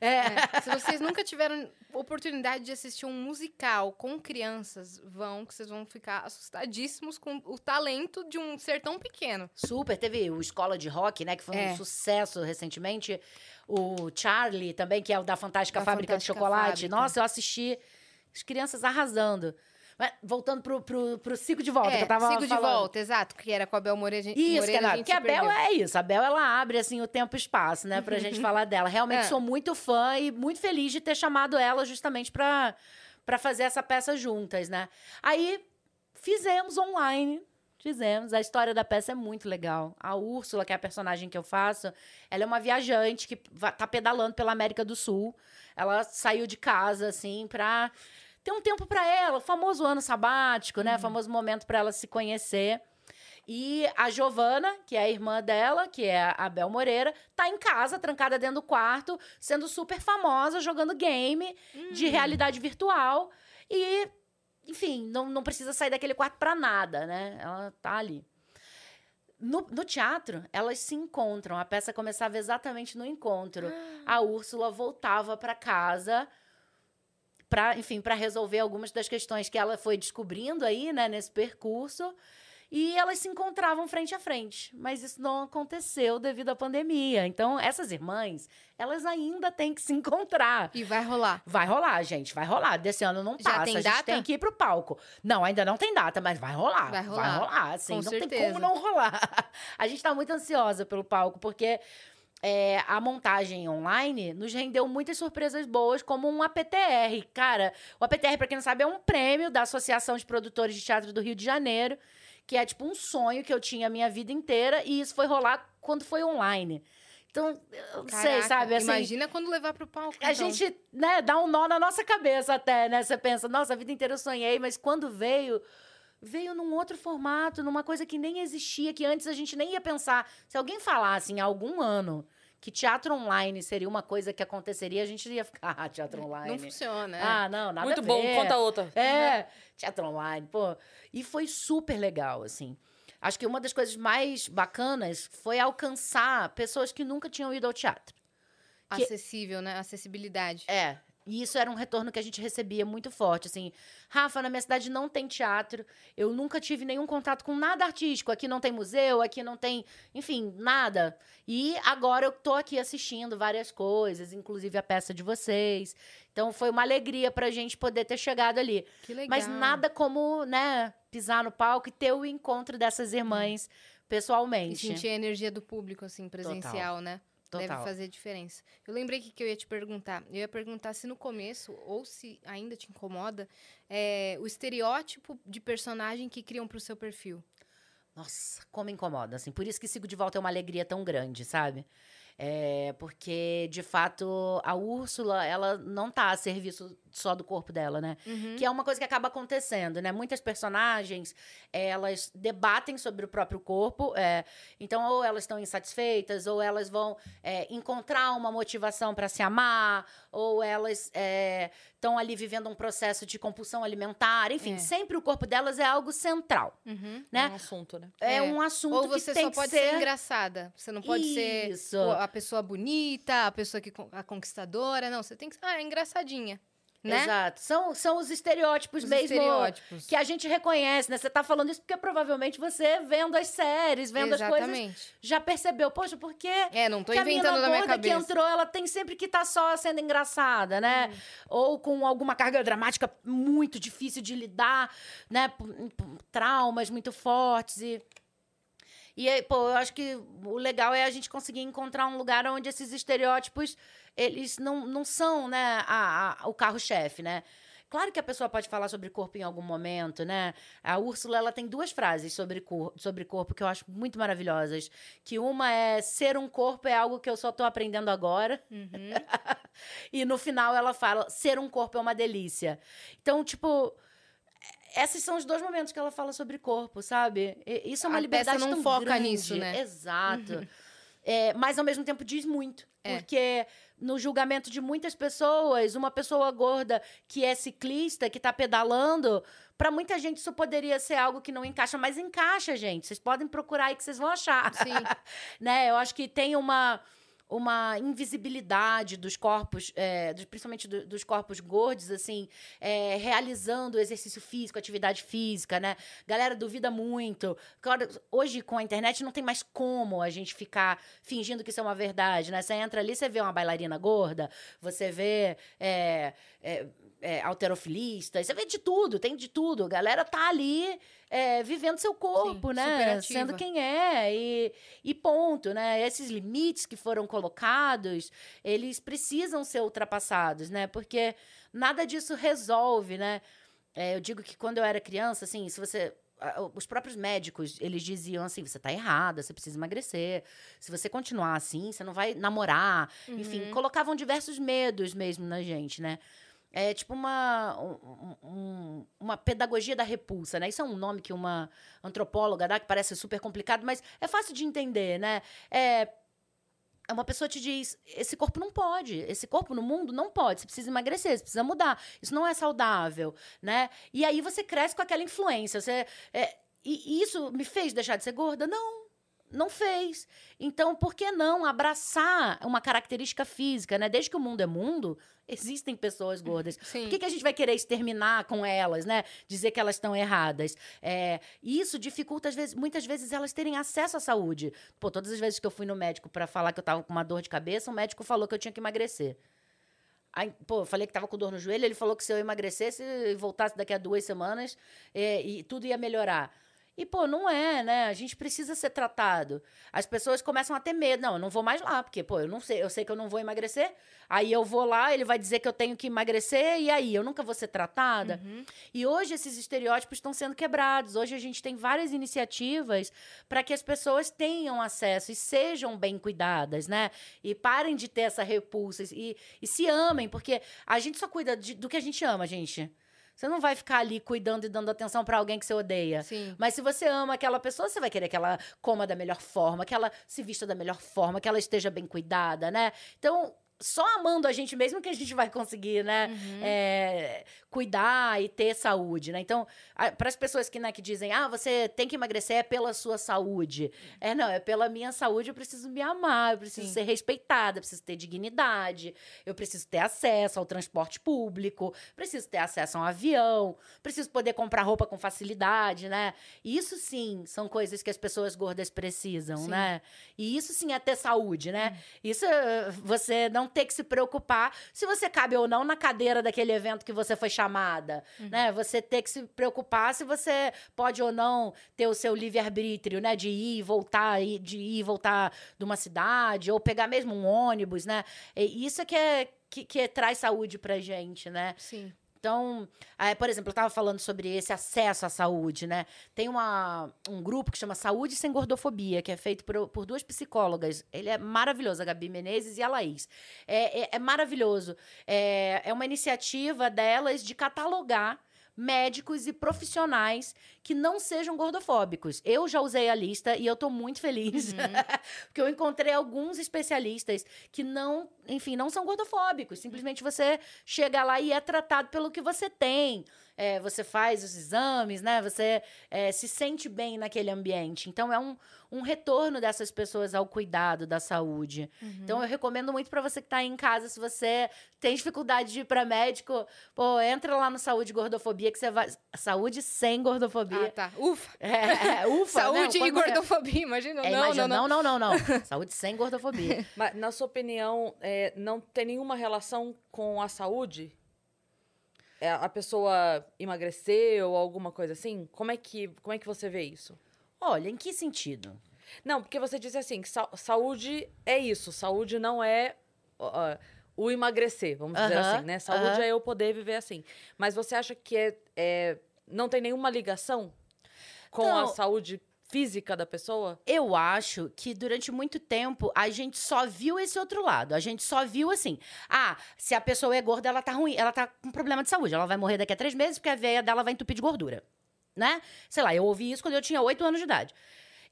É. É, Se vocês nunca tiveram oportunidade de assistir um musical com crianças, vão, que vocês vão ficar assustadíssimos com o talento de um ser tão pequeno. Super. Teve o Escola de Rock, né? Que foi É. um sucesso recentemente. O Charlie também, que é o da Fantástica Da Fábrica de Fantástica Chocolate. Fábrica. Nossa, eu assisti as crianças arrasando. Mas, voltando pro, pro, pro ciclo de volta, que eu tava É, sigo de falando. volta, exato, que era com a Bel Moreira. a gente- Isso, Moreira, que, a é, gente que a Bel é isso. A Bel, ela abre, assim, o tempo e espaço, né? Pra gente falar dela. Realmente É. sou muito fã e muito feliz de ter chamado ela justamente pra, pra fazer essa peça juntas, né? Aí, fizemos online. Fizemos. A história da peça é muito legal. A Úrsula, que é a personagem que eu faço, ela é uma viajante que tá pedalando pela América do Sul. Ela saiu de casa, assim, pra ter um tempo pra ela. O famoso ano sabático, né? O famoso momento pra ela se conhecer. E a Giovana, que é a irmã dela, que é a Bel Moreira, tá em casa, trancada dentro do quarto, sendo super famosa, jogando game de realidade virtual. E, enfim, não, não precisa sair daquele quarto pra nada, né? Ela tá ali. No, no teatro, elas se encontram. A peça começava exatamente no encontro. A Úrsula voltava pra casa para, enfim, para resolver algumas das questões que ela foi descobrindo aí, né, nesse percurso. E elas se encontravam frente a frente, mas isso não aconteceu devido à pandemia. Então, essas irmãs, elas ainda têm que se encontrar. E vai rolar. Vai rolar, gente, vai rolar. Desse ano não Já passa, tem a gente data? tem que ir pro palco. Não, ainda não tem data, mas vai rolar. Vai rolar. Vai rolar, assim, Com não tem certeza. como não rolar. A gente tá muito ansiosa pelo palco, porque é, a montagem online nos rendeu muitas surpresas boas, como um APTR. Cara, o APTR, pra quem não sabe, é um prêmio da Associação de Produtores de Teatro do Rio de Janeiro, que é tipo um sonho que eu tinha a minha vida inteira, e isso foi rolar quando foi online. Então, eu não sei, Caraca, sabe? Assim, Imagina quando levar pro palco. a então. gente, né, dá um nó na nossa cabeça até, né? Você pensa, nossa, a vida inteira eu sonhei, mas quando veio, veio num outro formato, numa coisa que nem existia, que antes a gente nem ia pensar. Se alguém falasse em algum ano que teatro online seria uma coisa que aconteceria, a gente ia ficar, ah, teatro online. Não funciona. é. Ah, não, nada Muito a bom, conta outra. É, teatro online, pô. E foi super legal, assim. Acho que uma das coisas mais bacanas foi alcançar pessoas que nunca tinham ido ao teatro. que- Acessível, né? Acessibilidade. É. E isso era um retorno que a gente recebia muito forte, assim. Rafa, na minha cidade não tem teatro. Eu nunca tive nenhum contato com nada artístico. Aqui não tem museu, aqui não tem, enfim, nada. E agora eu tô aqui assistindo várias coisas, inclusive a peça de vocês. Então foi uma alegria pra gente poder ter chegado ali. Que legal. Mas nada como, né, pisar no palco e ter o encontro dessas irmãs E pessoalmente. sentir a energia do público, assim, presencial, né? Deve Total. fazer diferença. Eu lembrei que, que eu ia te perguntar. Eu ia perguntar se no começo, ou se ainda te incomoda, é, o estereótipo de personagem que criam pro seu perfil. Nossa, como incomoda, assim. Por isso que Sigo de Volta é uma alegria tão grande, sabe? É, porque, de fato, a Úrsula, ela não tá a serviço só do corpo dela, né? Uhum. Que é uma coisa que acaba acontecendo, né? Muitas personagens, elas debatem sobre o próprio corpo. é, então, ou elas estão insatisfeitas, ou elas vão é, encontrar uma motivação para se amar, ou elas estão ali vivendo um processo de compulsão alimentar. Enfim, É. sempre o corpo delas é algo central, Uhum. né? É um assunto, né? É, É. um assunto Ou você que tem só pode ser... ser engraçada. Você não pode ser Isso. o- a pessoa bonita, a pessoa que a conquistadora. Não, você tem que ser ah, engraçadinha. Né? Exato. São, são os estereótipos Os mesmo estereótipos. que a gente reconhece, né? Você tá falando isso porque provavelmente você, vendo as séries, vendo as coisas, Exatamente. já percebeu. Poxa, por que É, não tô que a inventando menina na minha gorda que cabeça. entrou, ela tem sempre que estar só sendo engraçada, né? Ou com alguma carga dramática muito difícil de lidar, né? Traumas muito fortes e... E aí, pô, eu acho que o legal é a gente conseguir encontrar um lugar onde esses estereótipos, eles não, não são, né, a, a- o carro-chefe, né? Claro que a pessoa pode falar sobre corpo em algum momento, né? A Úrsula, ela tem duas frases sobre, cor, sobre corpo que eu acho muito maravilhosas. Que uma é, ser um corpo é algo que eu só tô aprendendo agora. Uhum. E no final ela fala, ser um corpo é uma delícia. Então, tipo... Esses são os dois momentos que ela fala sobre corpo, sabe? E- Isso é uma A peça liberdade não tão foca grande. nisso, né? Exato. É, mas ao mesmo tempo diz muito. É. Porque no julgamento de muitas pessoas, uma pessoa gorda que é ciclista, que tá pedalando, pra muita gente isso poderia ser algo que não encaixa, mas encaixa, gente. Vocês podem procurar aí que vocês vão achar. Sim. né? Eu acho que tem uma uma invisibilidade dos corpos, é, dos- principalmente do- dos corpos gordos, assim, é, realizando exercício físico, atividade física, né? Galera duvida muito. Claro, hoje, com a internet, não tem mais como a gente ficar fingindo que isso é uma verdade, né? Você entra ali, você vê uma bailarina gorda, você vê é, é, é, alterofilista, você vê de tudo, tem de tudo. A galera tá ali é, vivendo seu corpo, Sim, né? Sendo quem é e, e ponto, né? Esses limites que foram colocados, eles precisam ser ultrapassados, né? Porque nada disso resolve, né? É, eu digo que quando eu era criança, assim, se você os próprios médicos, eles diziam assim, você tá errada, você precisa emagrecer. Se você continuar assim, você não vai namorar. Enfim, colocavam diversos medos mesmo na gente, né? É tipo uma, um- um- uma pedagogia da repulsa, né? Isso é um nome que uma antropóloga dá, que parece super complicado, mas é fácil de entender, né? É, uma pessoa te diz: esse corpo não pode, esse corpo no mundo não pode, você precisa emagrecer, você precisa mudar, isso não é saudável, né? E aí você cresce com aquela influência. Você, é, e isso me fez deixar de ser gorda? Não. Não fez. Então, por que não abraçar uma característica física, né? Desde que o mundo é mundo, existem pessoas gordas. Sim. Por que, que a gente vai querer exterminar com elas, né? Dizer que elas estão erradas. É, e isso dificulta, às vezes, muitas vezes, elas terem acesso à saúde. Pô, todas as vezes que eu fui no médico para falar que eu tava com uma dor de cabeça, o médico falou que eu tinha que emagrecer. Aí, pô, eu falei que tava com dor no joelho, ele falou que se eu emagrecesse e voltasse daqui a duas semanas, é, e tudo ia melhorar. E, pô, não é, né? A gente precisa ser tratado. As pessoas começam a ter medo. Não, eu não vou mais lá, porque, pô, eu não sei, eu sei que eu não vou emagrecer. Aí eu vou lá, ele vai dizer que eu tenho que emagrecer, e aí? Eu nunca vou ser tratada? E hoje esses estereótipos estão sendo quebrados. Hoje a gente tem várias iniciativas para que as pessoas tenham acesso e sejam bem cuidadas, né? E parem de ter essa repulsa e, e se amem, porque a gente só cuida de- do que a gente ama, gente. Você não vai ficar ali cuidando e dando atenção para alguém que você odeia. Sim. Mas se você ama aquela pessoa, você vai querer que ela coma da melhor forma, que ela se vista da melhor forma, que ela esteja bem cuidada, né? Então, só amando a gente mesmo que a gente vai conseguir, né? é, cuidar e ter saúde, né? Então, para as pessoas que, né, que dizem, ah, você tem que emagrecer é pela sua saúde. É, não, é pela minha saúde, eu preciso me amar, eu preciso Sim. ser respeitada, eu preciso ter dignidade, eu preciso ter acesso ao transporte público, preciso ter acesso a um avião, preciso poder comprar roupa com facilidade, né? Isso sim são coisas que as pessoas gordas precisam, Sim. né? E isso sim é ter saúde, né? Isso eh, você não não ter que se preocupar se você cabe ou não na cadeira daquele evento que você foi chamada, né? Você ter que se preocupar se você pode ou não ter o seu livre-arbítrio, né? De ir e voltar, de ir e voltar de uma cidade, ou pegar mesmo um ônibus, né? E isso é que, é, que, que traz saúde pra gente, né? Sim. Então, eh, por exemplo, eu estava falando sobre esse acesso à saúde, né? Tem uma, um grupo que chama Saúde Sem Gordofobia, que é feito por, por duas psicólogas. Ele é maravilhoso, a Gabi Menezes e a Laís. É, é- é maravilhoso. É, é uma iniciativa delas de catalogar médicos e profissionais que não sejam gordofóbicos. Eu já usei a lista e eu tô muito feliz, porque eu encontrei alguns especialistas que não, enfim, não são gordofóbicos. Simplesmente você chega lá e é tratado pelo que você tem. É, você faz os exames, né? Você é, se sente bem naquele ambiente. Então é um, um retorno dessas pessoas ao cuidado da saúde. Então eu recomendo muito para você que tá aí em casa, se você tem dificuldade de ir para médico, pô, entra lá no Saúde e Gordofobia que você vai saúde sem gordofobia. Ah, tá. Ufa. É, é, ufa, Saúde né? e Quando- gordofobia, imagina. É, não, imagina, não, não, não, não, não. Saúde sem gordofobia. Mas, na sua opinião, é, não tem nenhuma relação com a saúde? É, a pessoa emagreceu ou alguma coisa assim? Como é que, como é que você vê isso? Olha, em que sentido? Não, porque você disse assim, que sa- saúde é isso. Saúde não é ó, o emagrecer, vamos dizer Aham, assim, né? Saúde aham. é eu poder viver assim. Mas você acha que é, é- não tem nenhuma ligação com a saúde física da pessoa? Eu acho que durante muito tempo a gente só viu esse outro lado. A gente só viu assim: ah, se a pessoa é gorda, ela tá ruim, ela tá com problema de saúde. Ela vai morrer daqui a três meses porque a veia dela vai entupir de gordura. Né? Sei lá, eu ouvi isso quando eu tinha oito anos de idade.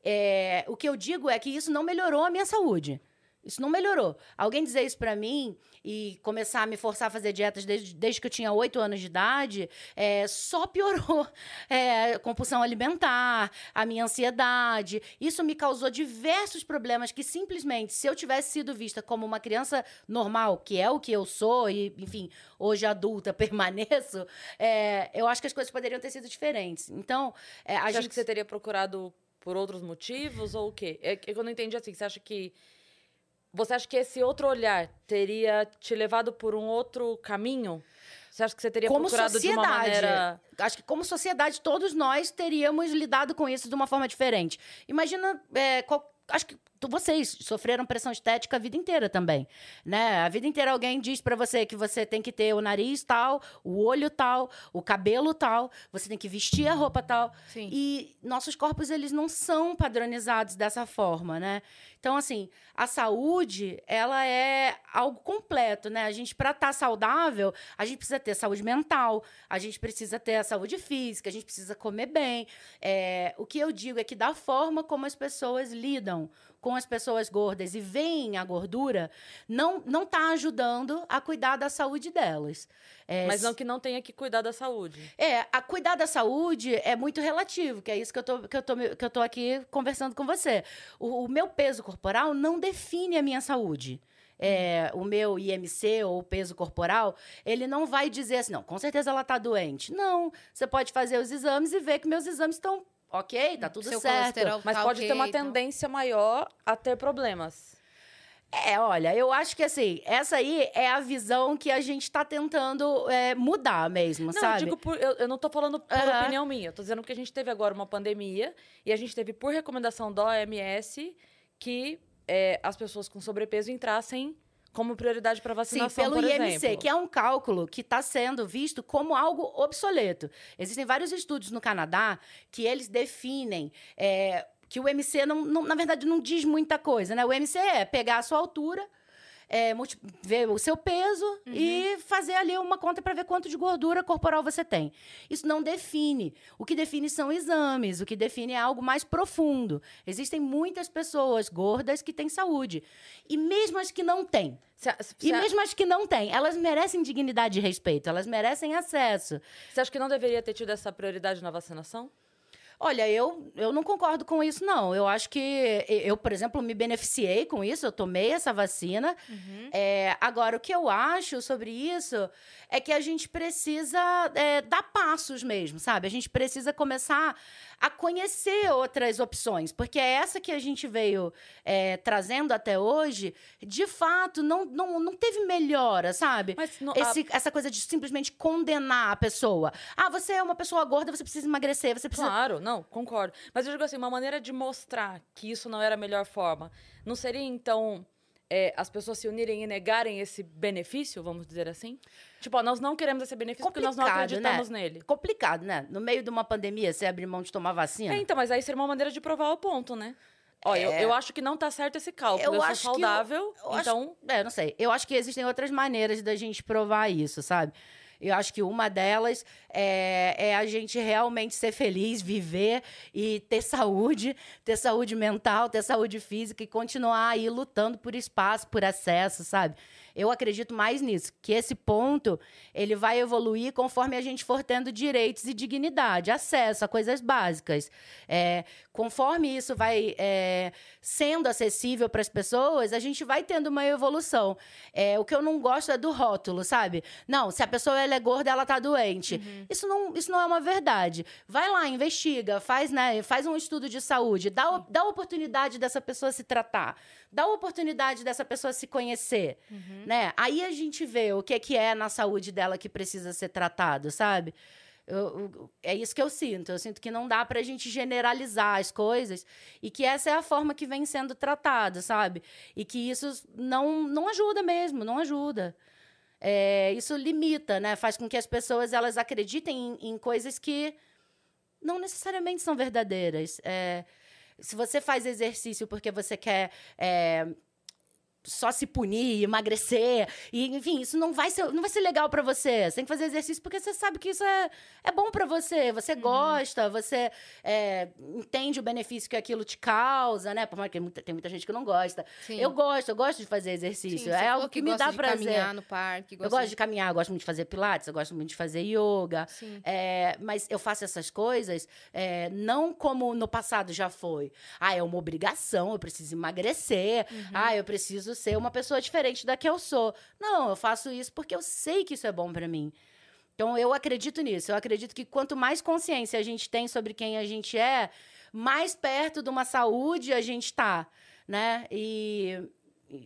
É, o que eu digo é que isso não melhorou a minha saúde. Isso não melhorou. Alguém dizer isso pra mim e começar a me forçar a fazer dietas desde, desde que eu tinha oito anos de idade, é, só piorou. É, compulsão alimentar, a minha ansiedade. Isso me causou diversos problemas que simplesmente, se eu tivesse sido vista como uma criança normal, que é o que eu sou, e, enfim, hoje adulta permaneço, é, eu acho que as coisas poderiam ter sido diferentes. Então, é, a você gente. acha que você teria procurado por outros motivos ou o quê? É que eu não entendi assim. Você acha que. Você acha que esse outro olhar teria te levado por um outro caminho? Você acha que você teria Como procurado de uma sociedade. maneira. Acho que como sociedade, todos nós teríamos lidado com isso de uma forma diferente. Imagina, é, qual- acho que vocês sofreram pressão estética a vida inteira também, né? A vida inteira alguém diz pra você que você tem que ter o nariz tal, o olho tal, o cabelo tal, você tem que vestir a roupa tal. Sim. E nossos corpos, eles não são padronizados dessa forma, né? Então, assim, a saúde, ela é algo completo, né? A gente, para estar saudável, a gente precisa ter saúde mental, a gente precisa ter a saúde física, a gente precisa comer bem. É, o que eu digo é que da forma como as pessoas lidam com as pessoas gordas e veem a gordura, não, não tá ajudando a cuidar da saúde delas. É, Mas não que não tenha que cuidar da saúde. é, a cuidar da saúde é muito relativo, que é isso que eu tô, que eu tô, que eu tô aqui conversando com você. O, o meu peso corporal não define a minha saúde. É, o meu IMC ou peso corporal, ele não vai dizer assim, não, com certeza ela tá doente. Não, você pode fazer os exames e ver que meus exames estão ok, tá tudo Seu certo. Mas tá pode ok ter uma e tal. tendência maior a ter problemas. É, olha, eu acho que assim, essa aí é a visão que a gente tá tentando é, mudar mesmo, Não, sabe? eu digo por. Eu, eu não tô falando por Aham. opinião minha. Eu tô dizendo que a gente teve agora uma pandemia e a gente teve, por recomendação da OMS, que é, as pessoas com sobrepeso entrassem como prioridade para Sim, vacinação. pelo por IMC, exemplo. que é um cálculo que está sendo visto como algo obsoleto. Existem vários estudos no Canadá que eles definem é, que o MC, não, não- na verdade, não diz muita coisa, né? O MC é pegar a sua altura, é, ver o seu peso e fazer ali uma conta para ver quanto de gordura corporal você tem. Isso não define. O que define são exames, o que define é algo mais profundo. Existem muitas pessoas gordas que têm saúde. E mesmo as que não têm, Cê- cê- e mesmo as que não têm, elas merecem dignidade e respeito, elas merecem acesso. Você acha que não deveria ter tido essa prioridade na vacinação? Olha, eu, eu não concordo com isso, não. Eu acho que eu, por exemplo, me beneficiei com isso, eu tomei essa vacina. Uhum. É, agora, o que eu acho sobre isso é que a gente precisa é, dar passos mesmo, sabe? A gente precisa começar a conhecer outras opções, porque é essa que a gente veio é, trazendo até hoje, de fato, não, não, não teve melhora, sabe? Mas no- a- Esse- essa coisa de simplesmente condenar a pessoa. Ah, você é uma pessoa gorda, você precisa emagrecer, você precisa. Claro, não, concordo. Mas eu digo assim, uma maneira de mostrar que isso não era a melhor forma, não seria então é, as pessoas se unirem e negarem esse benefício, vamos dizer assim? Tipo, ó, nós não queremos esse benefício porque nós não Complicado, acreditamos né? nele. Complicado, né? No meio de uma pandemia, você abrir mão de tomar vacina. É, então, mas aí seria uma maneira de provar o ponto, né? Eu, É. eu acho que não tá certo esse cálculo. Eu Eu, acho sou eu- saudável, eu acho- então. É, não sei. Eu acho que existem outras maneiras da gente provar isso, sabe? Eu acho que uma delas é, é a gente realmente ser feliz, viver e ter saúde, ter saúde mental, ter saúde física e continuar aí lutando por espaço, por acesso, sabe? Eu acredito mais nisso, que esse ponto ele vai evoluir conforme a gente for tendo direitos e dignidade, acesso a coisas básicas. É, conforme isso vai é, sendo acessível para as pessoas, a gente vai tendo uma evolução. É, o que eu não gosto é do rótulo, sabe? Não, se a pessoa é gorda, ela tá doente. Isso, não, isso não é uma verdade. Vai lá, investiga, faz, né, faz um estudo de saúde, dá, dá a oportunidade dessa pessoa se tratar, dá a oportunidade dessa pessoa se conhecer, né? Aí a gente vê o que, que é na saúde dela que precisa ser tratado, sabe? Eu- eu- é isso que eu sinto. Eu sinto que não dá pra gente generalizar as coisas e que essa é a forma que vem sendo tratada, sabe? E que isso não, não ajuda mesmo, não ajuda. É, isso limita, né? Faz com que as pessoas elas acreditem em, em coisas que não necessariamente são verdadeiras. É, se você faz exercício porque você quer é, só se punir, emagrecer, e enfim, isso não vai ser, não vai ser legal pra você. Você tem que fazer exercício porque você sabe que isso é, é bom pra você. Você gosta, você é, entende o benefício que aquilo te causa, né? Por mais que tem muita gente que não gosta. Sim. Eu gosto, eu gosto de fazer Sim, exercício. você é algo que, me gosta dá de prazer. caminhar no parque. Eu gosto de caminhar, eu gosto muito de fazer pilates, eu gosto muito de fazer yoga. Sim. É, mas eu faço essas coisas é, não como no passado já foi. Ah, é uma obrigação, eu preciso emagrecer. Uhum. Ah, eu preciso ser uma pessoa diferente da que eu sou. Não, eu faço isso porque eu sei que isso é bom pra mim. Então eu acredito nisso. Eu acredito que quanto mais consciência a gente tem sobre quem a gente é, mais perto de uma saúde a gente tá, né? E,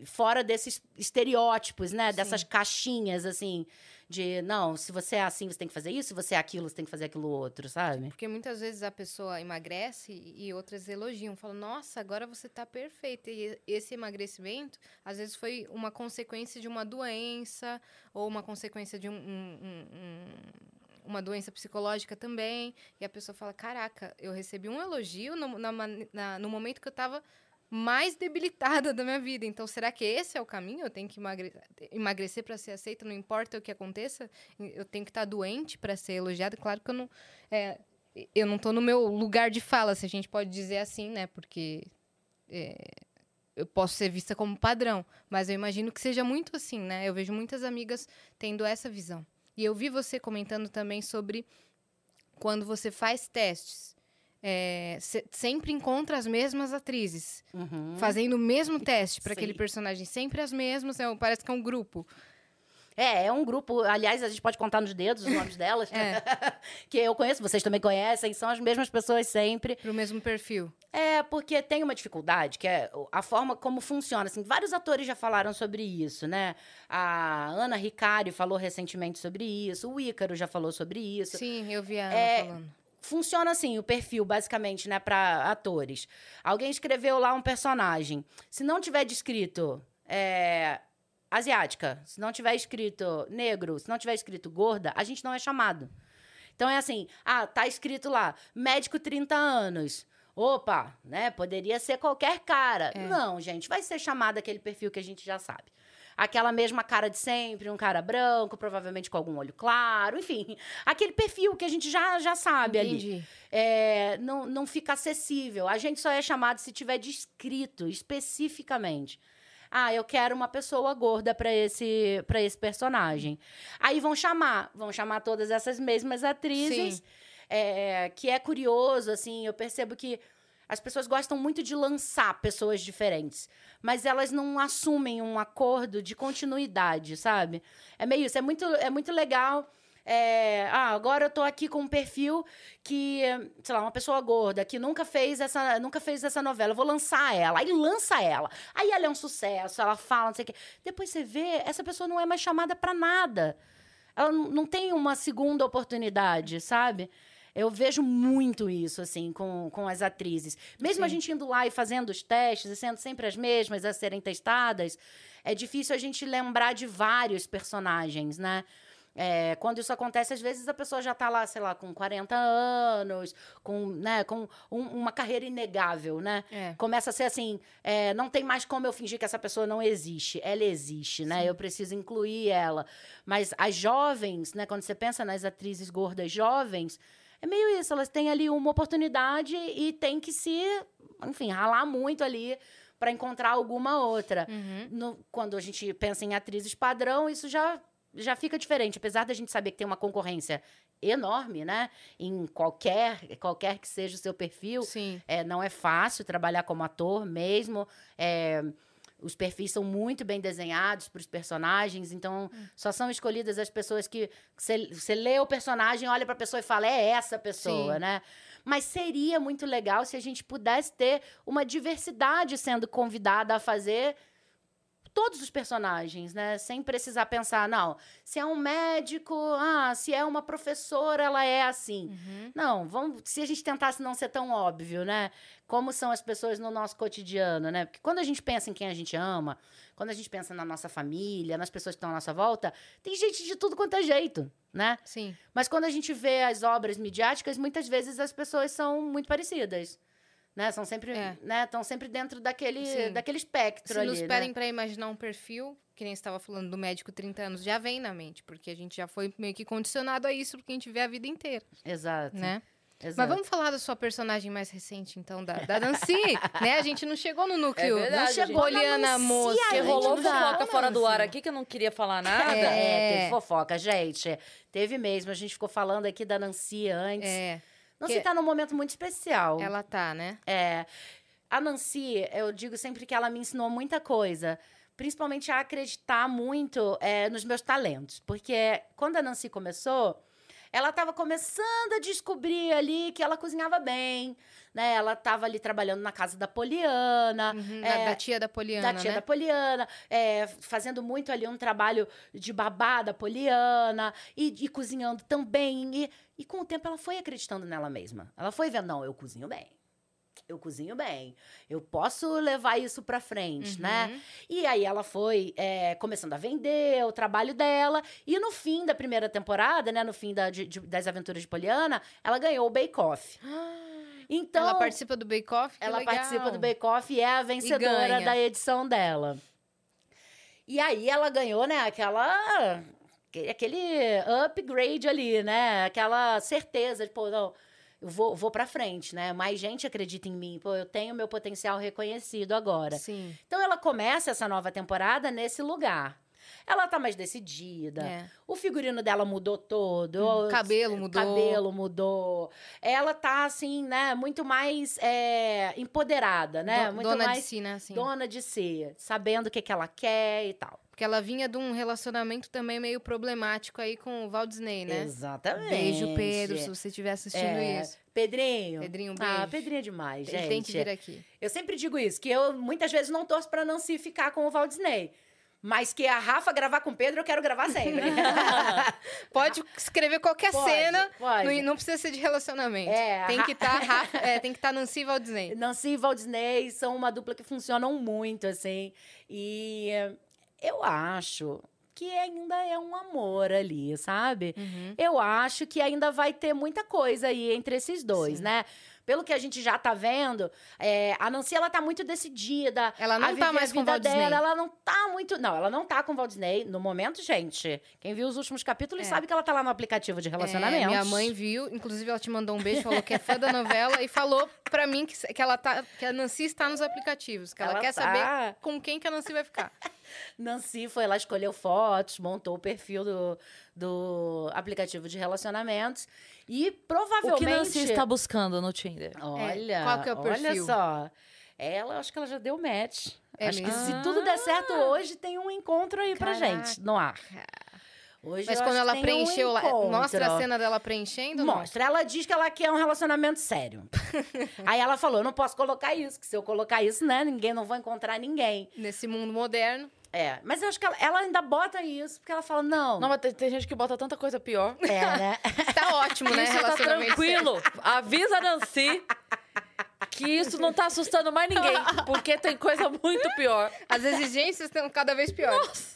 fora desses estereótipos, né? Dessas caixinhas assim de não, se você é assim, você tem que fazer isso, se você é aquilo, você tem que fazer aquilo outro, sabe? Porque muitas vezes a pessoa emagrece e outras elogiam, falam, nossa, agora você tá perfeita. E esse emagrecimento, às vezes, foi uma consequência de uma doença, ou uma consequência de um- um- um- um- uma doença psicológica também. E a pessoa fala, caraca, eu recebi um elogio no, na na- no momento que eu tava mais debilitada da minha vida. Então, será que esse é o caminho? Eu tenho que emagre- emagrecer para ser aceita, não importa o que aconteça? Eu tenho que estar doente para ser elogiada? Claro que eu não... é, eu não tô no meu lugar de fala, se a gente pode dizer assim, né? Porque é, eu posso ser vista como padrão, mas eu imagino que seja muito assim, né? Eu vejo muitas amigas tendo essa visão. E eu vi você comentando também sobre quando você faz testes. É, cê sempre encontra as mesmas atrizes Uhum. fazendo o mesmo teste para aquele personagem, sempre as mesmas, é parece que é um grupo. É, é um grupo, aliás, a gente pode contar nos dedos os nomes delas, É. que eu conheço, vocês também conhecem, são as mesmas pessoas sempre. Pro mesmo perfil. É, porque tem uma dificuldade, que é a forma como funciona. Assim, vários atores já falaram sobre isso, né? A Ana Ricari falou recentemente sobre isso, o Ícaro já falou sobre isso. Sim, eu vi a Ana É, falando. Funciona assim o perfil, basicamente, né, para atores. Alguém escreveu lá um personagem. Se não tiver descrito é, asiática, se não tiver escrito negro, se não tiver escrito gorda, a gente não é chamado. Então é assim, ah, tá escrito lá, médico 30 anos. Opa, né? Poderia ser qualquer cara. É. Não, gente, vai ser chamado aquele perfil que a gente já sabe. Aquela mesma cara de sempre, um cara branco, provavelmente com algum olho claro, enfim. Aquele perfil que a gente já, já sabe ali Entendi. é, não, não fica acessível. A gente só é chamado se tiver descrito especificamente. Ah, eu quero uma pessoa gorda para esse, pra esse personagem. Aí vão chamar, vão chamar todas essas mesmas atrizes. Sim. é, que é curioso, assim, eu percebo que as pessoas gostam muito de lançar pessoas diferentes, mas elas não assumem um acordo de continuidade, sabe? É meio isso, é muito, é muito legal. É, ah, agora eu tô aqui com um perfil que, sei lá, uma pessoa gorda que nunca fez essa, nunca fez essa novela, eu vou lançar ela. Aí lança ela. Aí ela é um sucesso, ela fala, não sei o quê. Depois você vê, essa pessoa não é mais chamada para nada. Ela não tem uma segunda oportunidade, sabe? Eu vejo muito isso, assim, com, com as atrizes. Mesmo a Sim. gente indo lá e fazendo os testes, e sendo sempre as mesmas a serem testadas, é difícil a gente lembrar de vários personagens, né? É, quando isso acontece, às vezes a pessoa já está lá, sei lá, com 40 anos, com, né, com um- uma carreira inegável, né? É. Começa a ser assim, é, não tem mais como eu fingir que essa pessoa não existe. Ela existe, né? Eu preciso incluir ela. Mas as jovens, né? Quando você pensa nas atrizes gordas jovens, é meio isso. Elas têm ali uma oportunidade e tem que se, enfim, ralar muito ali para encontrar alguma outra. Uhum. No- quando a gente pensa em atrizes padrão, isso já, já fica diferente. Apesar da gente saber que tem uma concorrência enorme, né? Em qualquer, qualquer que seja o seu perfil. Sim. É, não é fácil trabalhar como ator mesmo. É, os perfis são muito bem desenhados para os personagens, então só são escolhidas as pessoas que você você lê o personagem, olha para a pessoa e fala, é essa pessoa, Sim. né? Mas seria muito legal se a gente pudesse ter uma diversidade sendo convidada a fazer todos os personagens, né? Sem precisar pensar, não, se é um médico, ah, se é uma professora, ela é assim. Uhum. Não, vamos, se a gente tentasse não ser tão óbvio, né? Como são as pessoas no nosso cotidiano, né? Porque quando a gente pensa em quem a gente ama, quando a gente pensa na nossa família, nas pessoas que estão à nossa volta, tem gente de tudo quanto é jeito, né? Sim. Mas quando a gente vê as obras midiáticas, muitas vezes as pessoas são muito parecidas. Né? São sempre, É. né? Estão sempre dentro daquele, Sim. daquele espectro Se ali, nos né? pedem pra imaginar um perfil, que nem você estava falando do médico 30 anos, já vem na mente, porque a gente já foi meio que condicionado a isso, porque a gente vê a vida inteira, Exato. né? exato. Mas vamos falar da sua personagem mais recente, então, da, da Nancy, né? A gente não chegou no núcleo. É verdade, não chegou gente. Poliana Nancy moça. Porque gente, rolou não fofoca fora do ar aqui que eu não queria falar nada. É, É. teve fofoca, gente. Teve mesmo. A gente ficou falando aqui da Nancy antes. É, Nancy que- tá num momento muito especial. ela tá, né? É. A Nancy, eu digo sempre que ela me ensinou muita coisa. Principalmente a acreditar muito é, nos meus talentos. Porque quando a Nancy começou, ela estava começando a descobrir ali que ela cozinhava bem. Né? Ela estava ali trabalhando na casa da Poliana. Uhum, é, da, tia da Poliana, da tia né? da Poliana, é, fazendo muito ali um trabalho de babá da Poliana e, e cozinhando também. E, e com o tempo ela foi acreditando nela mesma. Ela foi vendo, não, eu cozinho bem. Eu cozinho bem. Eu posso levar isso pra frente, né? Uhum. E aí ela foi é, começando a vender o trabalho dela. E no fim da primeira temporada, né? No fim da- de- das aventuras de Poliana, ela ganhou o Bake Off. Então, ela participa do Bake Off? ela legal. participa do Bake Off e é a vencedora da edição dela. E aí ela ganhou, né, aquela aquele upgrade ali, né? Aquela certeza de, pô, não, eu vou, vou pra frente, né? Mais gente acredita em mim, pô, eu tenho meu potencial reconhecido agora. Sim. Então ela começa essa nova temporada nesse lugar. Ela tá mais decidida. É. O figurino dela mudou todo. Hum, o cabelo mudou. Cabelo mudou. Ela tá, assim, né, muito mais é, empoderada, né? Do- muito dona mais de si, né? Assim. dona de si, sabendo o que, que ela quer e tal. Porque ela vinha de um relacionamento também meio problemático aí com o Walt Disney, né? Exatamente. Beijo, Pedro, se você estiver assistindo É, isso. Pedrinho. Pedrinho, Ah, beijo. Pedrinho é demais, gente. Ele tem que vir aqui. Eu sempre digo isso, que eu muitas vezes não torço pra Nancy ficar com o Walt Disney. Mas que a Rafa gravar com o Pedro, eu quero gravar sempre. Pode escrever qualquer Pode, cena, pode. não, precisa ser de relacionamento. É, tem que estar Rafa, é, tem que estar Nancy e Walt Disney. Nancy e Walt Disney são uma dupla que funcionam muito, assim. E eu acho que ainda é um amor ali, sabe? Uhum. Eu acho que ainda vai ter muita coisa aí entre esses dois, Sim. né? Pelo que a gente já tá vendo, é, a Nancy, ela tá muito decidida. Ela não tá mais com o Walt Disney. dela, ela não tá muito... Não, ela não tá com o Walt Disney. No momento, gente, quem viu os últimos capítulos É. sabe que ela tá lá no aplicativo de É, relacionamento. minha mãe viu, inclusive ela te mandou um beijo, falou que é fã da novela e falou pra mim que, que ela tá, que a Nancy está nos aplicativos, que ela, Ela quer tá. saber com quem que a Nancy vai ficar. Nancy foi lá, escolheu fotos, montou o perfil do, do aplicativo de relacionamentos. E O provavelmente. que Nancy está buscando no Tinder? Olha, qual que é o olha perfil? só. Ela, acho que ela já deu match. É acho que mesmo? se tudo der certo hoje, tem um encontro aí pra Caraca. gente, no ar. Hoje Mas quando ela que um preencheu lá, encontro. mostra a cena dela preenchendo? não? Mostra. Ela diz que ela quer um relacionamento sério. Aí ela falou: eu não posso colocar isso, que se eu colocar isso, né, ninguém não vou encontrar ninguém. Nesse mundo moderno. É, mas eu acho que ela, ela ainda bota isso, porque ela fala: não. Não, mas tem, tem gente que bota tanta coisa pior. É, né? Tá ótimo, né? Isso tá tranquilo. Avisa a Nancy que isso não tá assustando mais ninguém. Porque tem coisa muito pior. As exigências estão cada vez piores.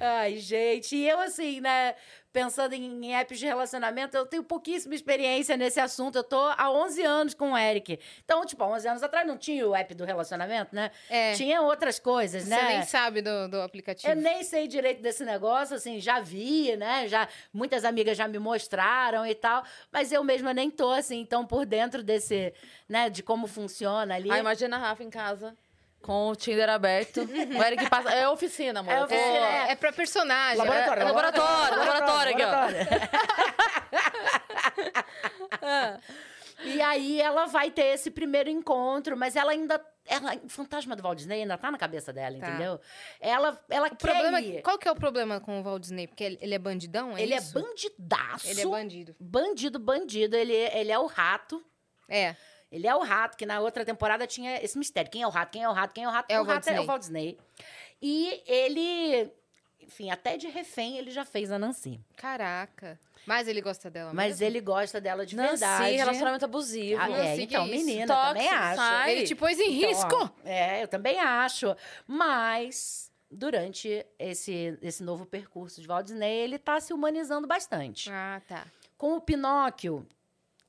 Ai, gente, e eu assim, né, pensando em, apps de relacionamento, eu tenho pouquíssima experiência nesse assunto. Eu tô há 11 anos com o Eric. Então, tipo, há 11 anos atrás não tinha o app do relacionamento, né? É. Tinha outras coisas, Você né? nem sabe do, do aplicativo. Eu nem sei direito desse negócio, assim, já vi, né? Já, muitas amigas já me mostraram e tal, mas eu mesma nem tô, assim, tão por dentro desse, né, de como funciona ali. Aí imagina a Rafa em casa. Com o Tinder aberto. O Eric passa. É oficina, amor. É tô- oficina, É, é pra personagem. Laboratório, é laboratório, laboratório aqui, ó. laboratório. e aí ela vai ter esse primeiro encontro, mas ela ainda. Ela, o fantasma do Walt Disney ainda tá na cabeça dela, Tá. entendeu? Ela, ela O quer problema, ir. qual que é o problema com o Walt Disney? Porque ele, ele é bandidão, é Ele isso? é bandidaço. Ele é bandido. Bandido, bandido. Ele, ele é o rato. É. Ele é o rato, que na outra temporada tinha esse mistério. Quem é o rato? Quem é o rato? Quem é o rato? É o o rato é Disney. o Walt Disney. E ele, enfim, até de refém ele já fez a Nancy. Caraca. Mas ele gosta dela Mas mesmo? ele gosta dela de Nancy, verdade. relacionamento abusivo. Ah, é, então, isso? menina, Tóxico, também acho. sai. Ele te pôs em Então, risco. ó, é, eu também acho. Mas, durante esse, esse novo percurso de Walt Disney, ele tá se humanizando bastante. Ah, tá. Com o Pinóquio,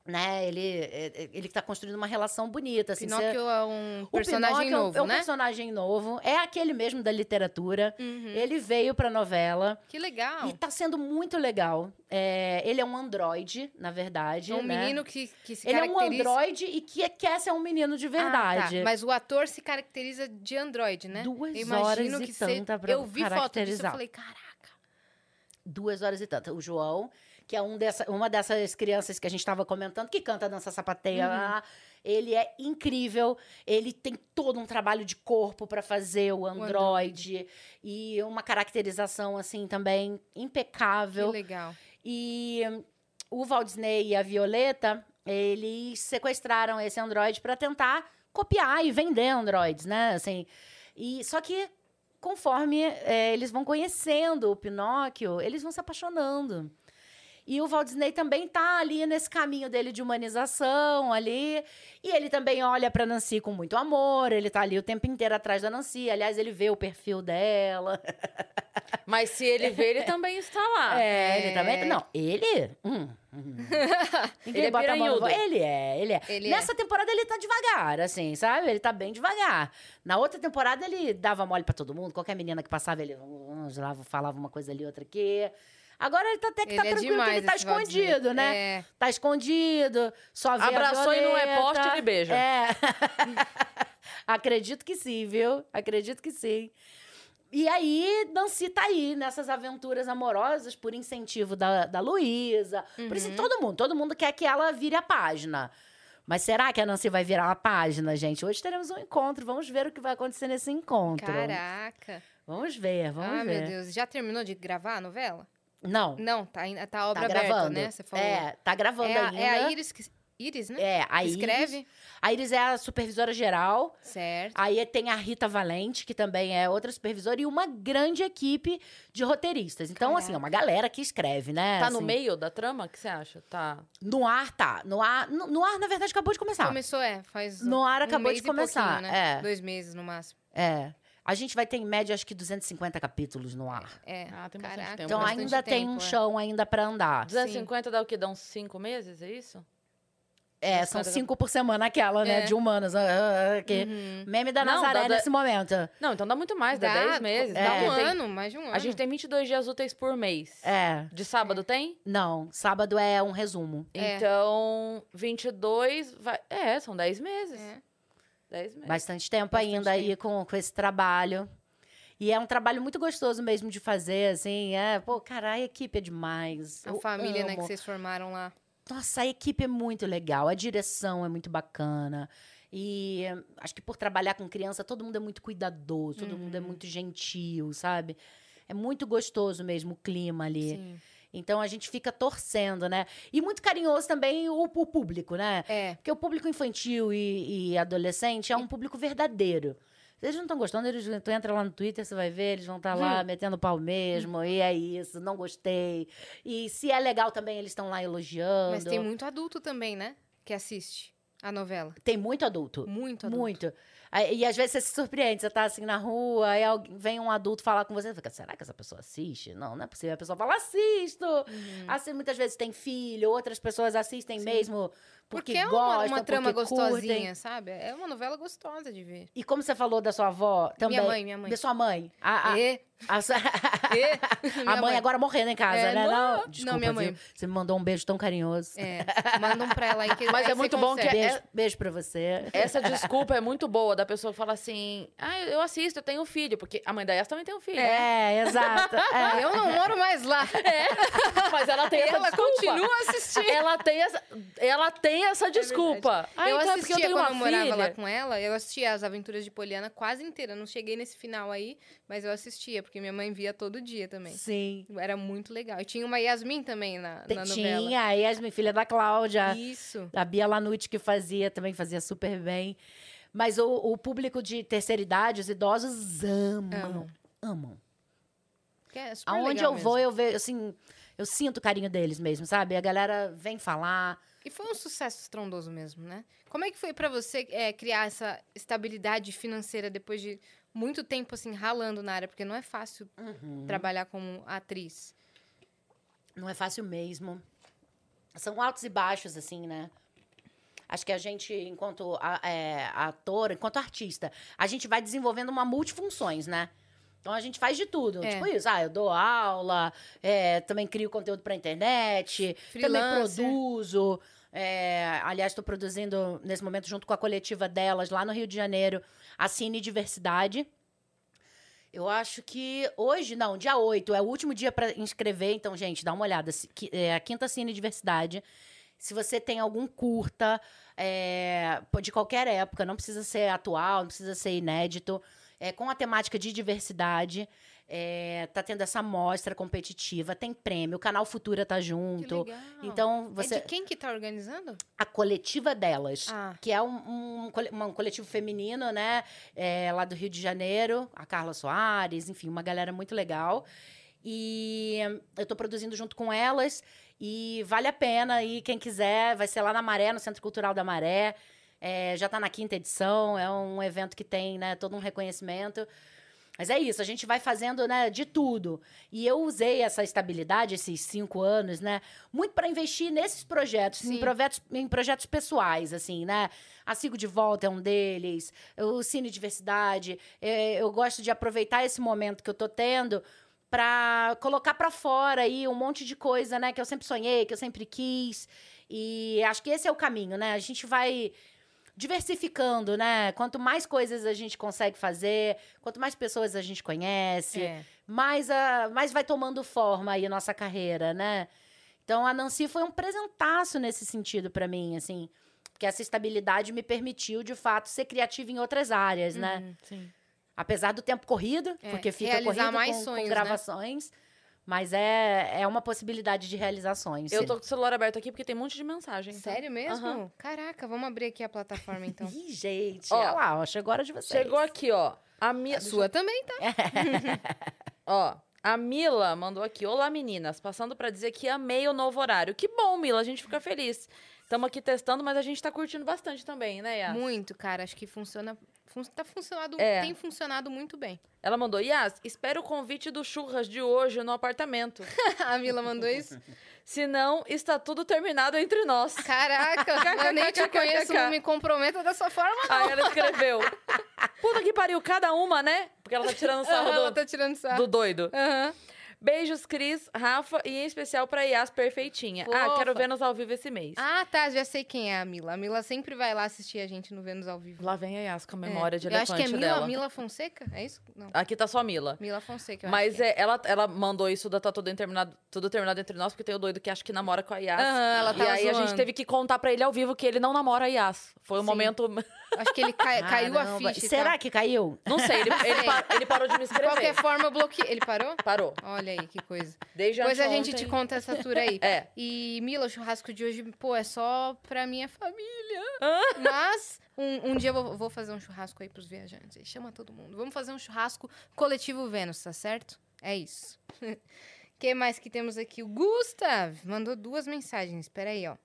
né, ele, ele tá construindo uma relação bonita. Assim, você- Pinóquio é um O personagem Pinóquio é um- novo, é um né? personagem novo. É aquele mesmo da literatura. Uhum. Ele veio pra novela. Que legal. E tá sendo muito legal. É, ele é um androide, na verdade. É um né? menino que, que se Ele é um caracteriza... androide e que quer ser um menino de Ah, verdade. tá. Mas o ator se caracteriza de androide, né? Duas Eu horas e que tanta se... pra Eu vi foto disso e caracterizar. falei, caraca. Duas horas e tanto. O João, que é um dessa, uma dessas crianças que a gente estava comentando, que canta dança sapateia Uhum. lá. Ele é incrível. Ele tem todo um trabalho de corpo para fazer o androide. E uma caracterização, assim, também Que impecável. legal. E o Walt Disney e a Violeta, eles sequestraram esse androide para tentar copiar e vender androides, né? Assim, e, só que conforme eh, eles vão conhecendo o Pinóquio, eles vão se apaixonando. E o Walt Disney também tá ali nesse caminho dele de humanização ali. E ele também olha pra Nancy com muito amor. Ele tá ali o tempo inteiro atrás da Nancy. Aliás, ele vê o perfil dela. Mas se ele vê, ele também está lá. É, ele É. também. Não, ele. hum, hum. Ele é bota a mão no Ele é, ele é. Ele é. Nessa temporada ele tá devagar, assim, sabe? Ele tá bem devagar. Na outra temporada ele dava mole pra todo mundo. Qualquer menina que passava, ele falava uma coisa ali, outra aqui. Agora ele tá até que tá Ele é tranquilo, que ele tá escondido, né? É. Tá escondido, só vê a Abraçou e não é poste, ele beija. É. Acredito que sim, viu? Acredito que sim. E aí, Nancy tá aí nessas aventuras amorosas por incentivo da, da Luísa. Por isso, Uhum. todo mundo. Todo mundo quer que ela vire a página. Mas será que a Nancy vai virar a página, gente? Hoje teremos um encontro. Vamos ver o que vai acontecer nesse encontro. Caraca. Vamos ver, vamos ah, ver. meu Deus. Já terminou de gravar a novela? Não, Não, tá, ainda- tá a obra tá aberta, gravando. né? Você falou. É, tá gravando é, a, ainda. é a Iris, que, Iris, né? É, a Iris. escreve. A Iris é a supervisora geral. Certo. Aí tem a Rita Valente, que também é outra supervisora, e uma grande equipe de roteiristas. Então, assim, é uma galera que escreve, né? Tá no assim. meio da trama? O que você acha? Tá. No ar, tá. No ar, no, no ar na verdade, acabou de começar. Começou, é, faz No ar um acabou mês de e começar, né? é. Dois meses no máximo. É. A gente vai ter, em média, acho que 250 capítulos no ar. É. Ah, tem bastante Caraca, tempo. Então, bastante ainda tem tempo, um é. chão ainda pra andar. 250 dá o quê? Dá uns 5 meses, é isso? É, são cinco por semana aquela, né? É. De humanas. ah, ah, ah, que Uhum. Meme da Não, Nazaré dá- dá- nesse momento. Não, então dá muito mais, dá, 10 meses. Dá É. um Tem- ano, mais de um ano. A gente tem 22 dias úteis por mês. É. De sábado tem? Não, sábado é um resumo. É. Então, 22 vai... É, são 10 meses. É. 10 meses. Bastante tempo Bastante ainda aí com, com esse trabalho. E é um trabalho muito gostoso mesmo de fazer, assim. É, pô, cara, a equipe é demais. A Eu família, né, que amo. vocês formaram lá. Nossa, a equipe é muito legal, a direção é muito bacana. E acho que por trabalhar com criança, todo mundo é muito cuidadoso, todo mundo é muito gentil, sabe? É muito gostoso mesmo o clima ali. Sim. Então a gente fica torcendo, né? E muito carinhoso também o, o público, né? É. Porque o público infantil e, e adolescente é um público verdadeiro. Eles não estão gostando, eles, tu entra lá no Twitter, você vai ver, eles vão estar lá metendo pau mesmo, e é isso, não gostei. E se é legal também, eles estão lá elogiando. Mas tem muito adulto também, né? Que assiste a novela. Tem muito adulto. Muito adulto. Muito. E às vezes você se surpreende, você tá assim na rua, aí alguém- vem um adulto falar com você, você fica, será que essa pessoa assiste? Não, não é possível. A pessoa fala, assisto! Uhum. Assim, muitas vezes tem filho, outras pessoas assistem mesmo porque, Porque é uma, gostam, uma trama gostosinha, curtem. sabe? É uma novela gostosa de ver. E como você falou da sua avó, também... Minha mãe, minha mãe. Da sua mãe. A, a, E, a e, a minha mãe, agora morrendo em casa, É, né? não, Não, desculpa, não, minha viu? mãe. Você me mandou um beijo tão carinhoso. É, manda um pra ela aí que Mas aí é muito bom que consegue. é- Beijo, beijo pra você. Essa desculpa é muito boa da pessoa que fala assim: ah, eu assisto, eu tenho filho, porque a mãe da Yas também tem um filho. É, exato. É. Eu não moro mais lá. Mas ela tem essa Ela desculpa. continua assistindo. Ela tem essa, ela tem essa desculpa. Ah, eu então é assistia eu tenho quando eu morava filha. lá com ela, eu assistia as aventuras de Poliana quase inteira. Não cheguei nesse final aí, mas eu assistia, porque minha mãe via todo dia também. Sim. Era muito legal. E tinha uma Yasmin também na, na novela. Tinha, a Yasmin, filha da Cláudia. Isso. A Bia Lanute que fazia, também fazia super bem. Mas o, o público de terceira idade, os idosos amam. Amam. Amam. É Aonde eu vou, mesmo. eu vejo, assim, eu sinto o carinho deles mesmo, sabe? A galera vem falar. E foi um sucesso estrondoso mesmo, né? Como é que foi pra você é, criar essa estabilidade financeira depois de muito tempo, assim, ralando na área? Porque não é fácil Uhum. trabalhar como atriz. Não é fácil mesmo. São altos e baixos, assim, né? Acho que a gente, enquanto a- é, ator, enquanto artista, a gente vai desenvolvendo uma multifunções, né? Então a gente faz de tudo. É. Tipo isso, ah, eu dou aula, é, também crio conteúdo pra internet, também Freelancer. produzo. é, aliás, estou produzindo nesse momento junto com a coletiva delas lá no Rio de Janeiro, a Cine Diversidade. Eu acho que hoje, não, dia 8, é o último dia para inscrever. Então, gente, dá uma olhada. É a Quinta Cine Diversidade. Se você tem algum curta é, de qualquer época, não precisa ser atual, não precisa ser inédito, é, com a temática de diversidade, é, tá tendo essa mostra competitiva, tem prêmio, o canal Futura tá Que junto. legal. Então, você. É de quem que tá organizando? A coletiva delas Ah, que é um, um, um coletivo feminino, né? É, lá do Rio de Janeiro, a Carla Soares, enfim, uma galera muito legal. E eu tô produzindo junto com elas e vale a pena e quem quiser, vai ser lá na Maré, no Centro Cultural da Maré. É, já tá na quinta edição, é um evento que tem, né, todo um reconhecimento. Mas é isso, a gente vai fazendo, né, de tudo. E eu usei essa estabilidade, esses cinco anos, né, muito para investir nesses projetos, em projetos, em projetos pessoais, assim, né? A Sigo de Volta é um deles, o Cine Diversidade. é, eu gosto de aproveitar esse momento que eu tô tendo para colocar para fora aí um monte de coisa, né, que eu sempre sonhei, que eu sempre quis. E acho que esse é o caminho, né? A gente vai diversificando, né? Quanto mais coisas a gente consegue fazer, quanto mais pessoas a gente conhece, é. mais, a, mais vai tomando forma aí a nossa carreira, né? Então a Nancy foi um presentaço nesse sentido para mim, assim, porque essa estabilidade me permitiu de fato ser criativa em outras áreas, né? Uhum. Sim. Apesar do tempo corrido, É, porque fica corrido mais com, sonhos, com né? Mas é, é uma possibilidade de realizações. Eu tô com o celular aberto aqui porque tem um monte de mensagem. tá? Sério mesmo? Aham. Caraca, vamos abrir aqui a plataforma então. Ih, gente, Ó, olha lá, ó, chegou a hora de vocês. Chegou aqui, ó. A minha. A sua também, tá? Ó, a Mila mandou aqui. Olá, meninas. Passando pra dizer que amei o novo horário. Que bom, Mila. A gente fica feliz. Estamos aqui testando, mas a gente tá curtindo bastante também, né, Yas? Muito, cara. Acho que funciona. Fun tá funcionado, É. tem funcionado muito bem. Ela mandou, Yas, espero o convite do churras de hoje no apartamento. a Mila mandou isso. Senão, está tudo terminado entre nós. Caraca, eu nem te conheço, não me comprometa dessa forma. Aí ela escreveu. Puta que pariu, cada uma, né? Porque ela tá tirando sarro do, tá tirando sarro. do doido. Aham. Beijos, Cris, Rafa e em especial pra Yas Perfeitinha. Ah, Fofa. quero ver nos ao vivo esse mês. Ah, tá, já sei quem é a Mila. A Mila sempre vai lá assistir a gente no Vênus ao vivo. Lá vem a Yas com a É. memória de Eu acho elefante que é Mila, dela. Mila Fonseca, é isso? Não, Aqui tá só Mila. Mila Fonseca, eu Mas acho é. é, ela, ela mandou isso da tá tudo, terminado, tudo terminado entre nós, porque tem o doido que acha que namora com a Yas. Aham, ela e tava aí a gente zoando. teve que contar pra ele ao vivo que ele não namora a Yas. Foi um Sim. momento. Acho que ele cai- caiu a Caramba. ficha. Será tá? que caiu? Não sei, ele, ele, pa- ele parou de me De qualquer escrever. forma, eu bloqueei. Ele parou? Parou. Olha aí, que coisa. Desde Depois a gente anteontem. te conta essa tour aí. É. E, Mila, o churrasco de hoje, pô, é só pra minha família. Mas um, um dia eu vou, vou fazer um churrasco aí pros viajantes. aí Chama todo mundo. Vamos fazer um churrasco coletivo Vênus, tá certo? É isso. O que mais que temos aqui? O Gustav mandou duas mensagens. Espera aí, ó.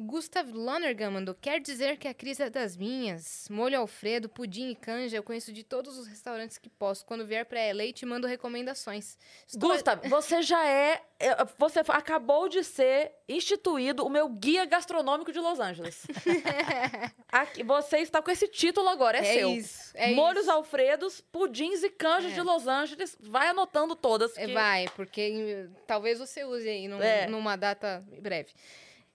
Gustav Lonergan mandou, quer dizer que a Cris é das minhas. Molho Alfredo, pudim e canja, eu conheço de todos os restaurantes que posso. Quando vier pra LA, te mando recomendações. Estou- Gustav, você já é. é, Você acabou de ser instituído o meu guia gastronômico de Los Angeles. Aqui, você está com esse título agora, é, É seu. isso, é Molhos isso. Alfredos, pudins e canjas É. de Los Angeles. Vai anotando todas. É, que- Vai, porque eh, talvez você use aí num- É. numa data breve.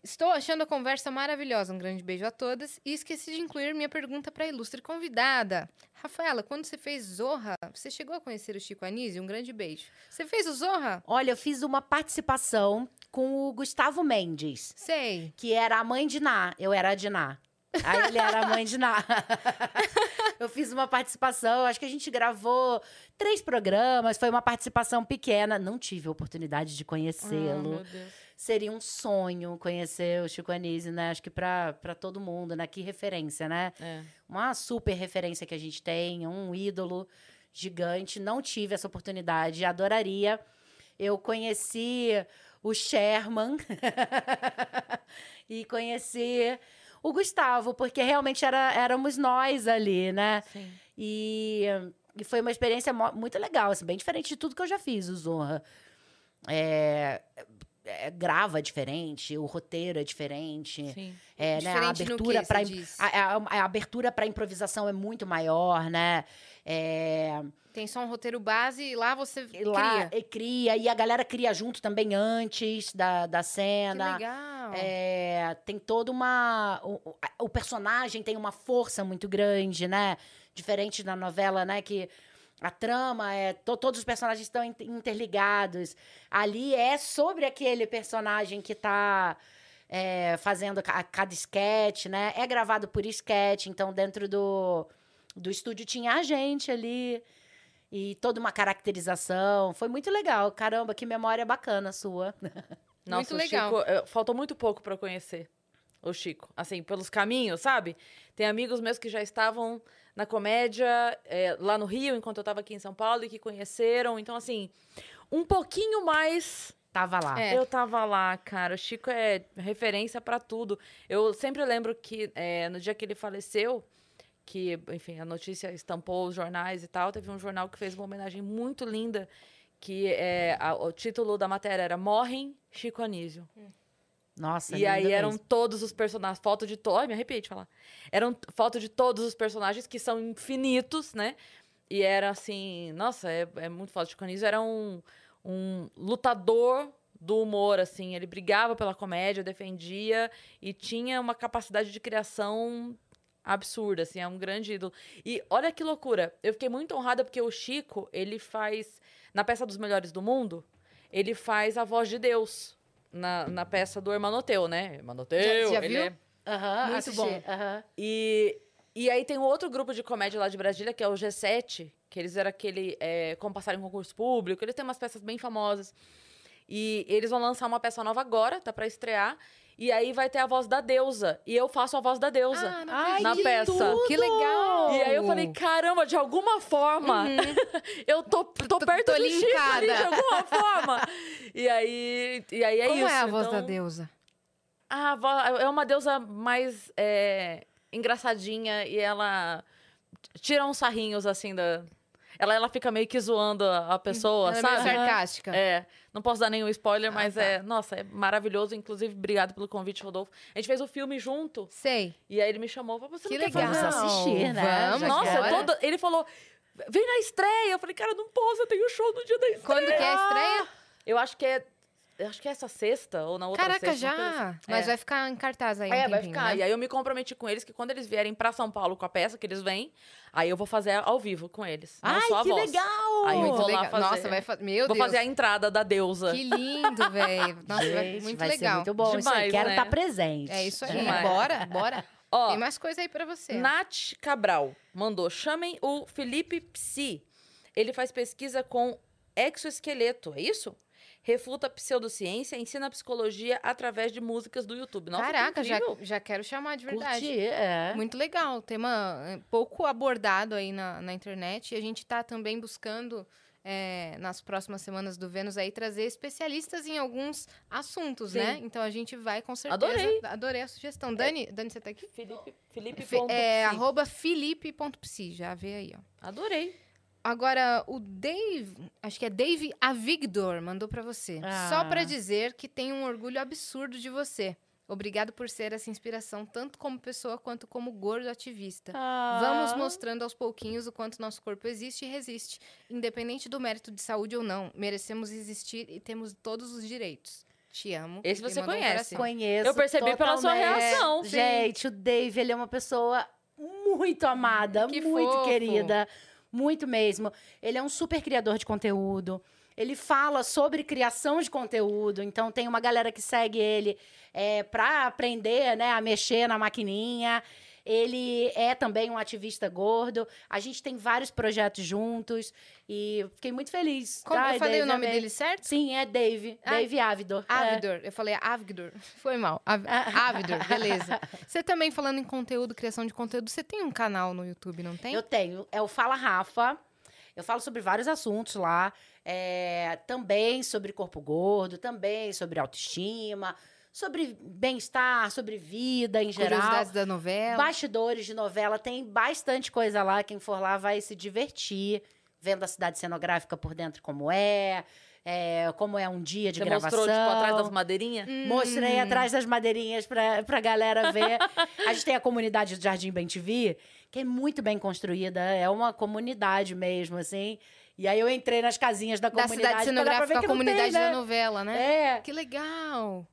Estou achando a conversa maravilhosa. Um grande beijo a todas. E esqueci de incluir minha pergunta para a ilustre convidada. Rafaela, quando você fez Zorra, você chegou a conhecer o Chico Anísio? Um grande beijo. Você fez o Zorra? Olha, eu fiz uma participação com o Gustavo Mendes, Sei. que era a mãe de Ná. Eu era a de Ná. Aí ele era a mãe de Ná. eu fiz uma participação, acho que a gente gravou três programas, foi uma participação pequena. Não tive a oportunidade de Ah, conhecê-lo. meu Deus. Seria um sonho conhecer o Chico Anísio, né? Acho que pra, pra todo mundo, né? Que referência, né? É. Uma super referência que a gente tem, um ídolo gigante. Não tive essa oportunidade, adoraria. Eu conheci o Sherman e conheci o Gustavo, porque realmente era, éramos nós ali, né? Sim. E, e foi uma experiência muito legal, assim, bem diferente de tudo que eu já fiz, o Zorra. É, é, grava diferente, o roteiro é diferente. Sim. É, né, a Diferente abertura para a, a- a abertura para improvisação é muito maior, né? É, Tem só um roteiro base e lá você e lá cria. e cria e a galera cria junto também antes da, da Que cena. legal. É, tem toda uma. O, o personagem tem uma força muito grande, né? Diferente da novela, né? Que a trama é. to- todos os personagens estão in- interligados. Ali é sobre aquele personagem que tá. é, fazendo ca- cada sketch, né? É gravado por sketch, então dentro do, do estúdio tinha a gente ali. E toda uma caracterização. Foi muito legal. Caramba, que memória bacana sua. Nossa, Muito legal. Chico, faltou muito pouco pra eu conhecer o Chico. Assim, pelos caminhos, sabe? Tem amigos meus que já estavam na comédia eh, lá no Rio, enquanto eu tava aqui em São Paulo, e que conheceram. Então, assim, um pouquinho mais Tava lá. É. eu tava lá, cara. O Chico é referência pra tudo. Eu sempre lembro que eh, no dia que ele faleceu, que, enfim, a notícia estampou os jornais e tal, teve um jornal que fez uma homenagem muito linda, que é, a- o título da matéria era Morrem Chico Anísio. Nossa, E aí eram mesmo. todos os personagens, foto de todos, me arrepiei de falar. Eram foto de todos os personagens que são infinitos, né? E era assim, nossa, é, é muito foda. Chico Anísio era um, um lutador do humor, assim. Ele brigava pela comédia, defendia e tinha uma capacidade de criação absurda, assim, é um grande ídolo. E olha que loucura, eu fiquei muito honrada porque o Chico, ele faz, na peça dos Melhores do Mundo, ele faz a voz de Deus na, na peça do Hermanoteu, né? Hermanoteu, Já- já ele viu? é- Aham, Muito assisti, bom. aham. E, e aí tem um outro grupo de comédia lá de Brasília, que é o G7, que eles eram aquele, é, como passaram em concurso público, eles têm umas peças bem famosas. E eles vão lançar uma peça nova agora, tá pra estrear. E aí vai ter a voz da deusa. E eu faço a voz da deusa. Ah, na que peça. tudo! Que legal! E aí eu falei, caramba, de alguma forma, eu tô, tô, perto tô do Chico ali, linkada. de alguma forma. E aí, e aí é Como isso. é a voz da então- deusa? a avó é uma deusa mais é, engraçadinha e ela tira uns sarrinhos assim da. Ela, ela fica meio que zoando a pessoa, Ela é meio sabe? sarcástica. É, não posso dar nenhum spoiler, Ah, mas tá. é, nossa, é maravilhoso. Inclusive, obrigado pelo convite, Rodolfo. A gente fez o filme junto Sei. e aí ele me chamou, falou, você Que não quer legal. fazer? Vamos assistir, né? Vamos, Nossa, todo- ele falou, vem na estreia. Eu falei, cara, não posso, eu tenho show no dia da estreia. Quando que é a estreia? Eu acho que é. Eu acho que é essa sexta ou na outra Caraca, sexta. uma coisa assim. já. Mas É. vai ficar em cartaz aí um É, vai tempinho, ficar. né? E aí eu me comprometi com eles que quando eles vierem pra São Paulo com a peça, que eles vêm, aí eu vou fazer ao vivo com eles. Não Ai, só a que voz. legal! Aí eu Muito vou lá legal. fazer- Nossa, vai fazer. Meu Vou Deus. fazer a entrada da deusa. Que lindo, velho. Nossa, vai... Gente, muito vai legal. Ser muito bom isso aí. Demais, Quero né? estar presente. É isso aí. Demais. Bora, bora. Ó, Tem mais coisa aí pra você. Nath Cabral mandou: chamem o Felipe Psi. Ele faz pesquisa com exoesqueleto, é isso? Refuta a pseudociência, ensina psicologia através de músicas do YouTube. Nossa, que Caraca, já, já quero chamar de verdade. Curti, é. Muito legal, tema é, pouco abordado aí na, na internet. E a gente tá também buscando, é, nas próximas semanas do Vênus, aí, trazer especialistas em alguns assuntos, Sim. né? Então a gente vai com certeza. Adorei. Adorei a sugestão. Dani, Dani, você tá aqui? Felipe, Felipe Fe- ponto é, psi. arroba felipe.psi, já vê aí, ó. Adorei. Agora, o Dave, acho que é Dave Avigdor, mandou pra você. Só Ah. pra dizer que tem um orgulho absurdo de você. Obrigado por ser essa inspiração, tanto como pessoa quanto como gordo ativista. Ah. Vamos mostrando aos pouquinhos o quanto nosso corpo existe e resiste. Independente do mérito de saúde ou não, merecemos existir e temos todos os direitos. Te amo. Esse você um conhece. coração. Conheço. Eu percebi pela sua reação, sim. Gente, o Dave, ele é uma pessoa muito amada, Que muito fofo. querida. Muito mesmo. Ele é um super criador de conteúdo. Ele fala sobre criação de conteúdo. Então, tem uma galera que segue ele é, para aprender né, a mexer na maquininha. Ele é também um ativista gordo. A gente tem vários projetos juntos. E fiquei muito feliz. Como eu falei Dave, o nome amei. dele certo? Sim, é Dave. Ah, Dave Ávido. É. Avidor. Eu falei Avigdor. Foi mal. Av Avidor, beleza. Você também falando em conteúdo, criação de conteúdo, você tem um canal no YouTube, não tem? Eu tenho. É o Fala Rafa. Eu falo sobre vários assuntos lá. é, também sobre corpo gordo, também sobre autoestima, sobre bem-estar, sobre vida em geral. Curiosidades da novela. Bastidores de novela, tem bastante coisa lá. Quem for lá vai se divertir, vendo a cidade cenográfica por dentro como é, é, como é um dia de Você gravação. mostrou, tipo, atrás das madeirinhas? Mostrei Hum. atrás das madeirinhas pra, pra galera ver. a gente tem a comunidade do Jardim Bem TV, que é muito bem construída. É uma comunidade mesmo, assim. E aí eu entrei nas casinhas da Da comunidade. cidade pra dar pra ver cenográfica, a comunidade tem, né? da novela, né? É. Que legal.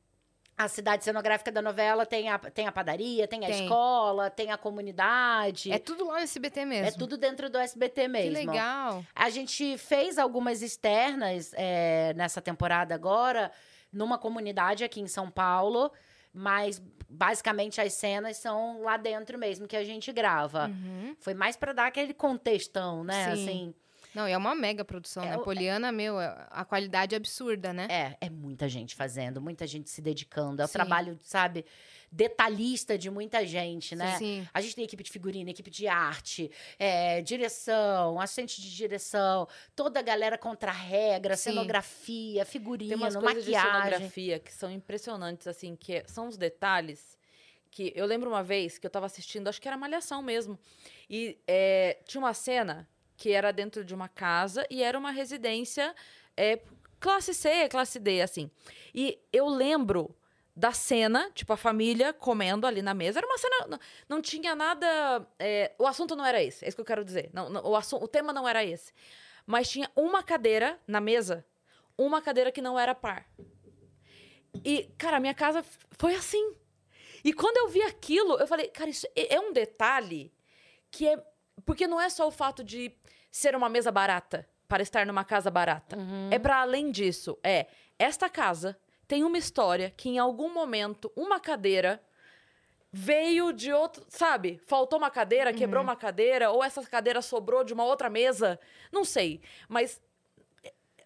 A cidade cenográfica da novela tem a, tem a padaria, tem a Tem. escola, tem a comunidade. É tudo lá no SBT mesmo. É tudo dentro do SBT mesmo. Que legal. A gente fez algumas externas é, nessa temporada agora, numa comunidade aqui em São Paulo, mas basicamente as cenas são lá dentro mesmo que a gente grava. Uhum. Foi mais pra dar aquele contextão, né? Sim. Assim, Não, e é uma mega produção, É né? o- Poliana, meu, é- a qualidade é absurda, né? é, é muita gente fazendo, muita gente se dedicando. É o Sim. trabalho, sabe, detalhista de muita gente, né? Sim. A gente tem equipe de figurino, equipe de arte, é, direção, assistente de direção, toda a galera contra a regra, Sim. cenografia, figurino, Tem umas coisas de maquiagem. cenografia que são impressionantes, assim, que é- são os detalhes que eu lembro uma vez que eu tava assistindo, acho que era Malhação mesmo, e é, tinha uma cena que era dentro de uma casa e era uma residência é, classe C, classe D, assim. E eu lembro da cena, tipo, a família comendo ali na mesa. Era uma cena. Não, não tinha nada. é, o assunto não era esse, é isso que eu quero dizer. Não, não, o, assu- o tema não era esse. Mas tinha uma cadeira na mesa, uma cadeira que não era par. E, cara, a minha casa foi assim. E quando eu vi aquilo, eu falei, cara, isso é é um detalhe que é. Porque não é só o fato de ser uma mesa barata para estar numa casa barata. É para além disso. É, esta casa tem uma história que em algum momento uma cadeira veio de outro, sabe? Faltou uma cadeira, quebrou uma cadeira, ou essa cadeira sobrou de uma outra mesa, não sei. Mas,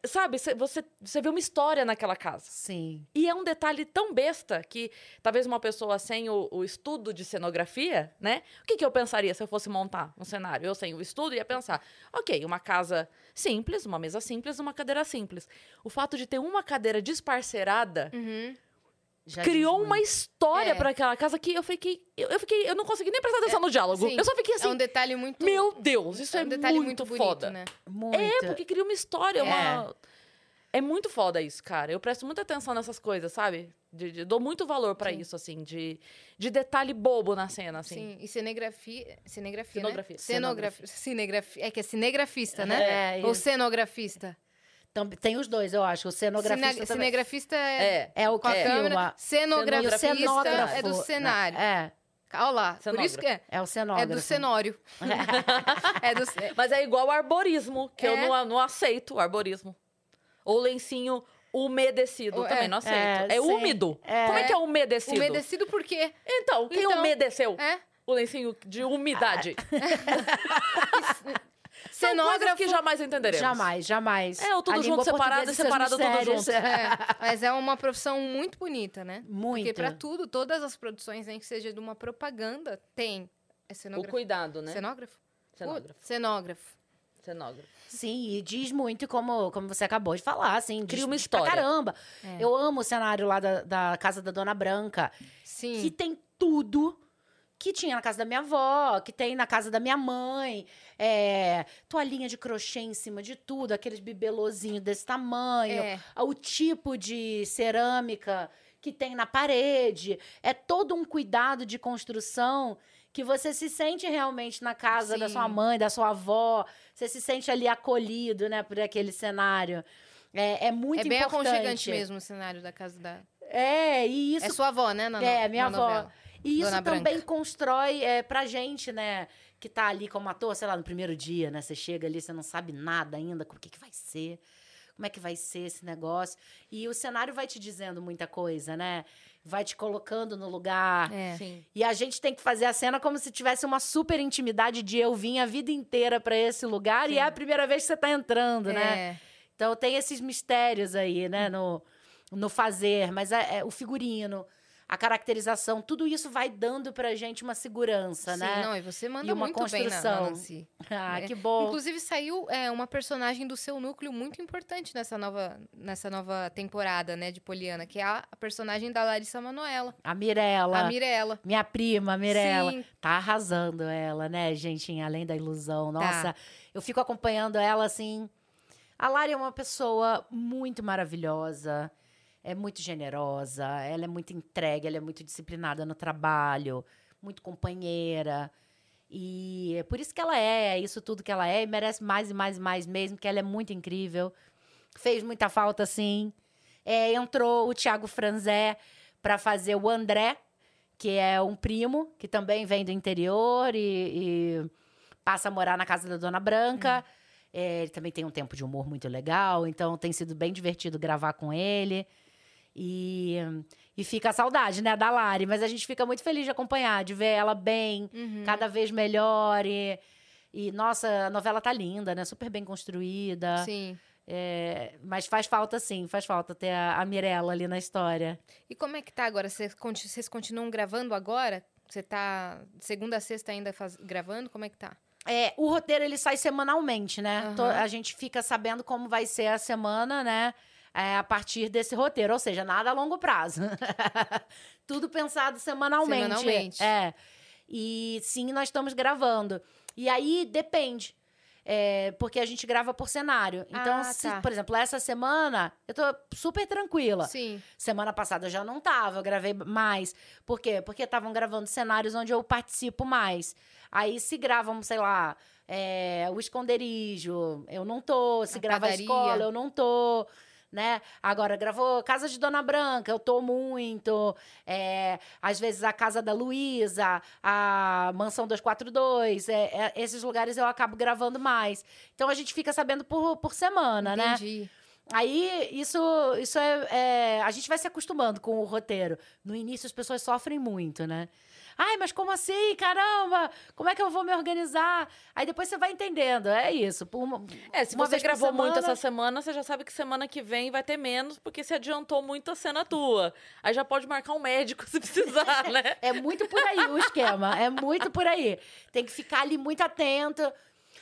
sabe, cê- você, você vê uma história naquela casa. Sim. E é um detalhe tão besta que talvez uma pessoa sem o, o estudo de cenografia, né? O que, que eu pensaria se eu fosse montar um cenário? Eu sem o estudo ia pensar, ok, uma casa simples, uma mesa simples, uma cadeira simples. O fato de ter uma cadeira desparcerada Uhum. Já criou uma história É. para aquela casa que eu fiquei, eu, eu fiquei, eu não consegui nem prestar atenção no diálogo. sim. Eu só fiquei é assim, um detalhe muito. meu Deus, isso é, um detalhe muito, muito, bonito, foda. né? Muito. É, porque cria uma história, É. uma É muito foda isso, cara. Eu presto muita atenção nessas coisas, sabe? De- de- dou muito valor pra Sim. isso, assim, de, de detalhe bobo na cena, assim. Sim, e cinegrafia. Cinegrafia. Cenografia. Né? Cenografia. Cinegrafia. É que é cinegrafista, né? É, Ou isso. cenografista. Também tem os dois, eu acho. O cenografista Cine- também. Cinegrafista é, É. É o que câmera. filma. Cenografista o cenógrafo, é do cenário. É, Olha lá. Por isso que é. é o É cenógrafo. do cenório. é do Mas é igual arborismo, que eu É. não, não aceito o arborismo. Ou lencinho umedecido, O- também é. não aceito. É, É, úmido. É. Como é que é umedecido? Umedecido por quê? Então, quem Então, umedeceu É. o lencinho de umidade? Coisas Cenógrafo. que jamais entenderemos. Jamais, jamais. É, o tudo A junto, separado e separado, tudo junto. É, mas é uma profissão muito bonita, né? Muito. Porque pra tudo, todas as produções, nem que seja de uma propaganda, tem. É O cenógrafo. cuidado, né? Cenógrafo? Cenógrafo. O- Cenógrafo. Cenógrafo. Sim, e diz muito, como, como você acabou de falar, assim. Cria diz, uma diz pra história. caramba. É. Eu amo o cenário lá da, da casa da Dona Branca, Sim. que tem tudo que tinha na casa da minha avó, que tem na casa da minha mãe. É, toalhinha de crochê em cima de tudo, aqueles bibelozinhos desse tamanho. É. o tipo de cerâmica que tem na parede. É todo um cuidado de construção que você se sente realmente na casa da Sim. sua mãe, da sua avó. Você se sente ali acolhido, né, por aquele cenário. É, é muito é bem importante. aconchegante mesmo o cenário da casa da. É, e isso É sua avó, né? Na é, minha na avó. novela. E isso Dona também Branca. constrói é, pra gente, né? Que tá ali como ator, sei lá, no primeiro dia, né? Você chega ali, você não sabe nada ainda, o que, que vai ser, como é que vai ser esse negócio. E o cenário vai te dizendo muita coisa, né? Vai te colocando no lugar. É. Sim. E a gente tem que fazer a cena como se tivesse uma super intimidade de eu vim a vida inteira pra esse lugar e é a primeira vez que você tá entrando, né? É. Então tem esses mistérios aí, né, no, no fazer, mas é, é o figurino, a caracterização, tudo isso vai dando pra gente uma segurança, Sim, né? não, e você manda E uma muito bem na, na construção. Nancy. Ah, É. que bom. Inclusive saiu é, uma personagem do seu núcleo muito importante nessa nova, nessa nova temporada, né, de Poliana, que é a, a personagem da Larissa Manoela, A Mirella, a Mirella. minha prima, a Mirella, Sim, tá arrasando ela, né, gente, em além da ilusão. Tá. Nossa, eu fico acompanhando ela assim. A Lari é uma pessoa muito maravilhosa, é muito generosa, ela é muito entregue, ela é muito disciplinada no trabalho, muito companheira. E é por isso que ela é, é isso tudo que ela é, e merece mais e mais e mais mesmo, que ela é muito incrível. Fez muita falta, sim. É, entrou o Thiago Franzé para fazer o André, que é um primo, que também vem do interior e, e passa a morar na casa da Dona Branca. É, ele também tem um tempo de humor muito legal, então tem sido bem divertido gravar com ele. E, e fica a saudade, né, da Lari. Mas a gente fica muito feliz de acompanhar, de ver ela bem, Uhum. cada vez melhor. E, e, nossa, a novela tá linda, né? Super bem construída. Sim. É, mas faz falta, sim, faz falta ter a, a Mirella ali na história. E como é que tá agora? Vocês, conti- vocês continuam gravando agora? Você tá segunda a sexta ainda faz- gravando? Como é que tá? É, o roteiro ele sai semanalmente, né? To- A gente fica sabendo como vai ser a semana, né? É, a partir desse roteiro, ou seja, nada a longo prazo. Tudo pensado semanalmente. Semanalmente. É. E sim, nós estamos gravando. E aí depende. É, porque a gente grava por cenário. Então, Ah, se, tá. por exemplo, essa semana eu tô super tranquila. Sim. Semana passada eu já não tava, eu gravei mais. Por quê? Porque estavam gravando cenários onde eu participo mais. Aí se gravam, sei lá, é, o esconderijo, eu não tô. Se A grava padaria. a escola, eu não tô. Né? Agora, gravou Casa de Dona Branca, eu tô muito. É, às vezes a Casa da Luísa, a Mansão 242, é, é, esses lugares eu acabo gravando mais. Então a gente fica sabendo por, por semana, né? Entendi. Aí, isso, isso é, é- A gente vai se acostumando com o roteiro. No início, as pessoas sofrem muito, né? Ai, mas como assim? Caramba! Como é que eu vou me organizar? Aí depois você vai entendendo. É isso. Uma, É, se você gravou muito semana- essa semana, você já sabe que semana que vem vai ter menos, porque se adiantou muito a cena tua. Aí já pode marcar um médico se precisar, né? É muito por aí o esquema. É muito por aí. Tem que ficar ali muito atento.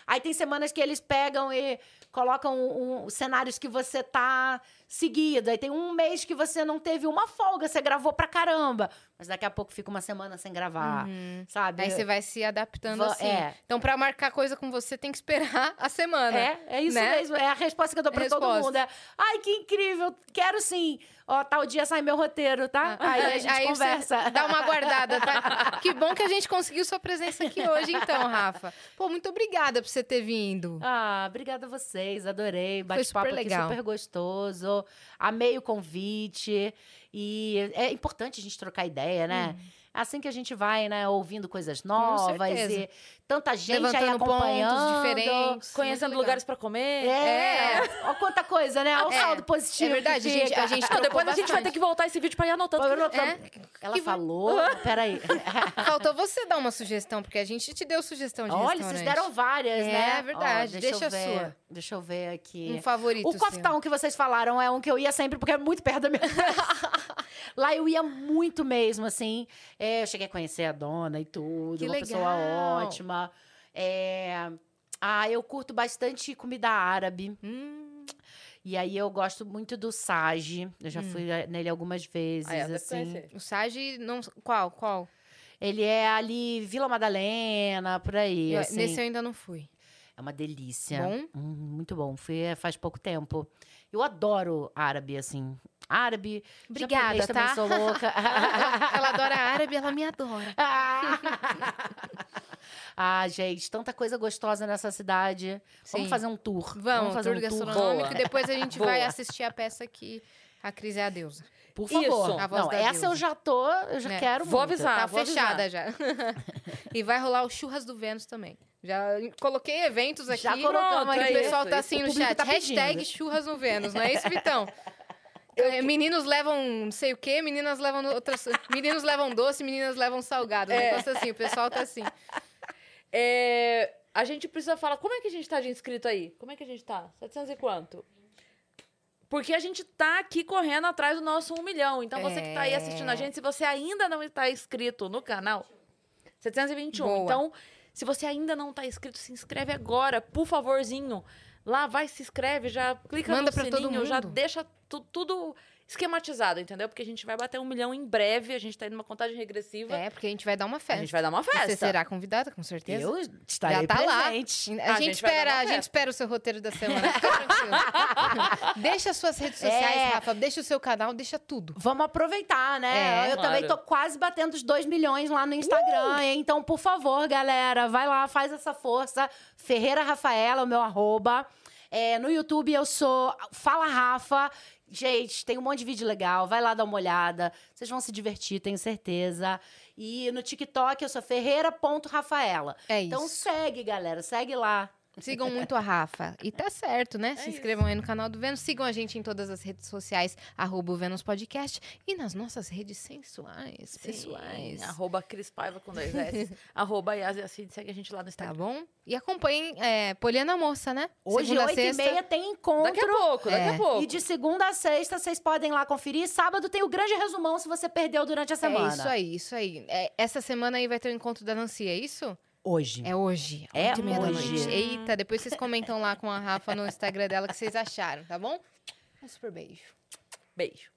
Aí tem semanas que eles pegam e colocam um- um- cenários que você tá seguido. Aí tem um mês que você não teve uma folga, você gravou pra caramba. Mas daqui a pouco fica uma semana sem gravar, sabe? Aí você vai se adaptando Va- assim. é. Então, pra marcar coisa com você, tem que esperar a semana. É, é isso né? mesmo. É a resposta que eu dou pra todo mundo. É, Ai, que incrível, quero sim. Ó, tal dia sai meu roteiro, tá? Aí a gente Ah, Aí conversa. Dá uma guardada, tá? Que bom que a gente conseguiu sua presença aqui hoje, então, Rafa. Pô, muito obrigada por você ter vindo. Ah, obrigada a vocês, adorei. Bate-papo super legal. super gostoso. Amei o convite. E é importante a gente trocar ideia, né? É assim que a gente vai, né, ouvindo coisas novas e tanta gente aí Levantando pontos acompanhando. diferentes. Conhecendo legal. lugares pra comer. É, Olha quanta coisa, né? Olha o É, saldo positivo. é verdade, que a gente- a gente Não, depois a gente vai bastante. ter que voltar esse vídeo pra ir anotando. É. Ela Que vai- falou. Peraí. Faltou você dar uma sugestão, porque a gente te deu sugestão de Olha, vocês deram várias, É, né? é verdade. Ó, Deixa eu a ver. sua. Deixa eu ver aqui. um favorito O Coffee. Town que vocês falaram é um que eu ia sempre, porque é muito perto da minha casa. Lá eu ia muito mesmo, assim. É, eu cheguei a conhecer a dona e tudo. Que uma pessoa legal. Ótima. É... Ah, eu curto bastante comida árabe. Hum, E aí eu gosto muito do Sage. Eu já fui eh, nele algumas vezes, Ah, é, assim. o Sage, não... qual? Qual? Ele é ali Vila Madalena, por aí, Eu- assim. Nesse eu ainda não fui. É uma delícia. Bom? Hum, muito bom. Fui eh, faz pouco tempo. Eu adoro árabe, assim. Árabe. Obrigada, japonês também tá? sou louca. Ela adora árabe, ela me adora. ah, gente, tanta coisa gostosa nessa cidade. Sim. Vamos fazer um tour. Vamos, fazer tour um tour. gastronômico. E depois a gente vai assistir a peça que a Cris é a deusa. Por favor. A voz Não, da essa deusa. eu já tô, eu já É. quero Vou muito. avisar. Tá vou fechada já. e vai rolar o Churras do Vênus também. Já coloquei eventos aqui. Já colocamos aqui. O pessoal Isso, tá assim no chat. tá Hashtag churras no Vênus, não é isso, Vitão? É, Meninos levam não sei o quê, meninas levam outras. Meninos levam doce, meninas levam salgado. Um É. negócio assim, o pessoal tá assim. É, a gente precisa falar, como é que a gente tá de inscrito aí? Como é que a gente tá? 700 e quanto? Porque a gente tá aqui correndo atrás do nosso 1 milhão. Então, você que tá aí assistindo a É. gente, se você ainda não está inscrito no canal, 721. Boa. Então, se você ainda não tá inscrito, se inscreve agora, por favorzinho. Lá vai, se inscreve, já clica Manda no pra todo sininho, já mundo. deixa tu- tudo esquematizado, entendeu? Porque a gente vai bater um milhão em breve, a gente tá indo numa contagem regressiva. É, porque a gente vai dar uma a festa. gente vai dar uma Você festa. será convidada, com certeza. Eu estarei Já tá lá. presente. A, A gente, espera, a gente espera o seu roteiro da semana. Fica tranquilo. deixa as suas redes sociais, É. Rafa. Deixa o seu canal, deixa tudo. Vamos aproveitar, né? É, eu também tô claro. quase batendo os 2 milhões lá no Instagram, hein? Então, por favor, galera, vai lá, faz essa força. Ferreira Rafaela, o meu arroba. É, no YouTube eu sou Fala Rafa. Gente, tem um monte de vídeo legal. Vai lá dar uma olhada. Vocês vão se divertir, tenho certeza. E no TikTok eu sou ferreira.rafaela. É isso. Então segue, galera. Segue lá. Sigam muito a Rafa. E tá certo, né? Se É inscrevam aí no canal do Vênus. Sigam a gente em todas as redes sociais, arroba o Vênus Podcast. E nas nossas redes sensuais, Sim, pessoais. Arroba Cris Paiva com dois S. arroba Yas e Acid. Segue a gente lá no Tá Instagram. bom? E acompanhem é, Poliana Moça, né? Hoje, 8 e meia, tem encontro. Daqui a pouco, daqui É. a pouco. E de segunda a sexta, vocês podem lá conferir. Sábado tem o grande resumão se você perdeu durante a semana. É isso aí, isso aí. É, essa semana aí vai ter o encontro da Nancy, é isso? Hoje. É hoje. É hoje. Eita, depois vocês comentam lá com a Rafa no Instagram dela o que vocês acharam, tá bom? Um super beijo. Beijo.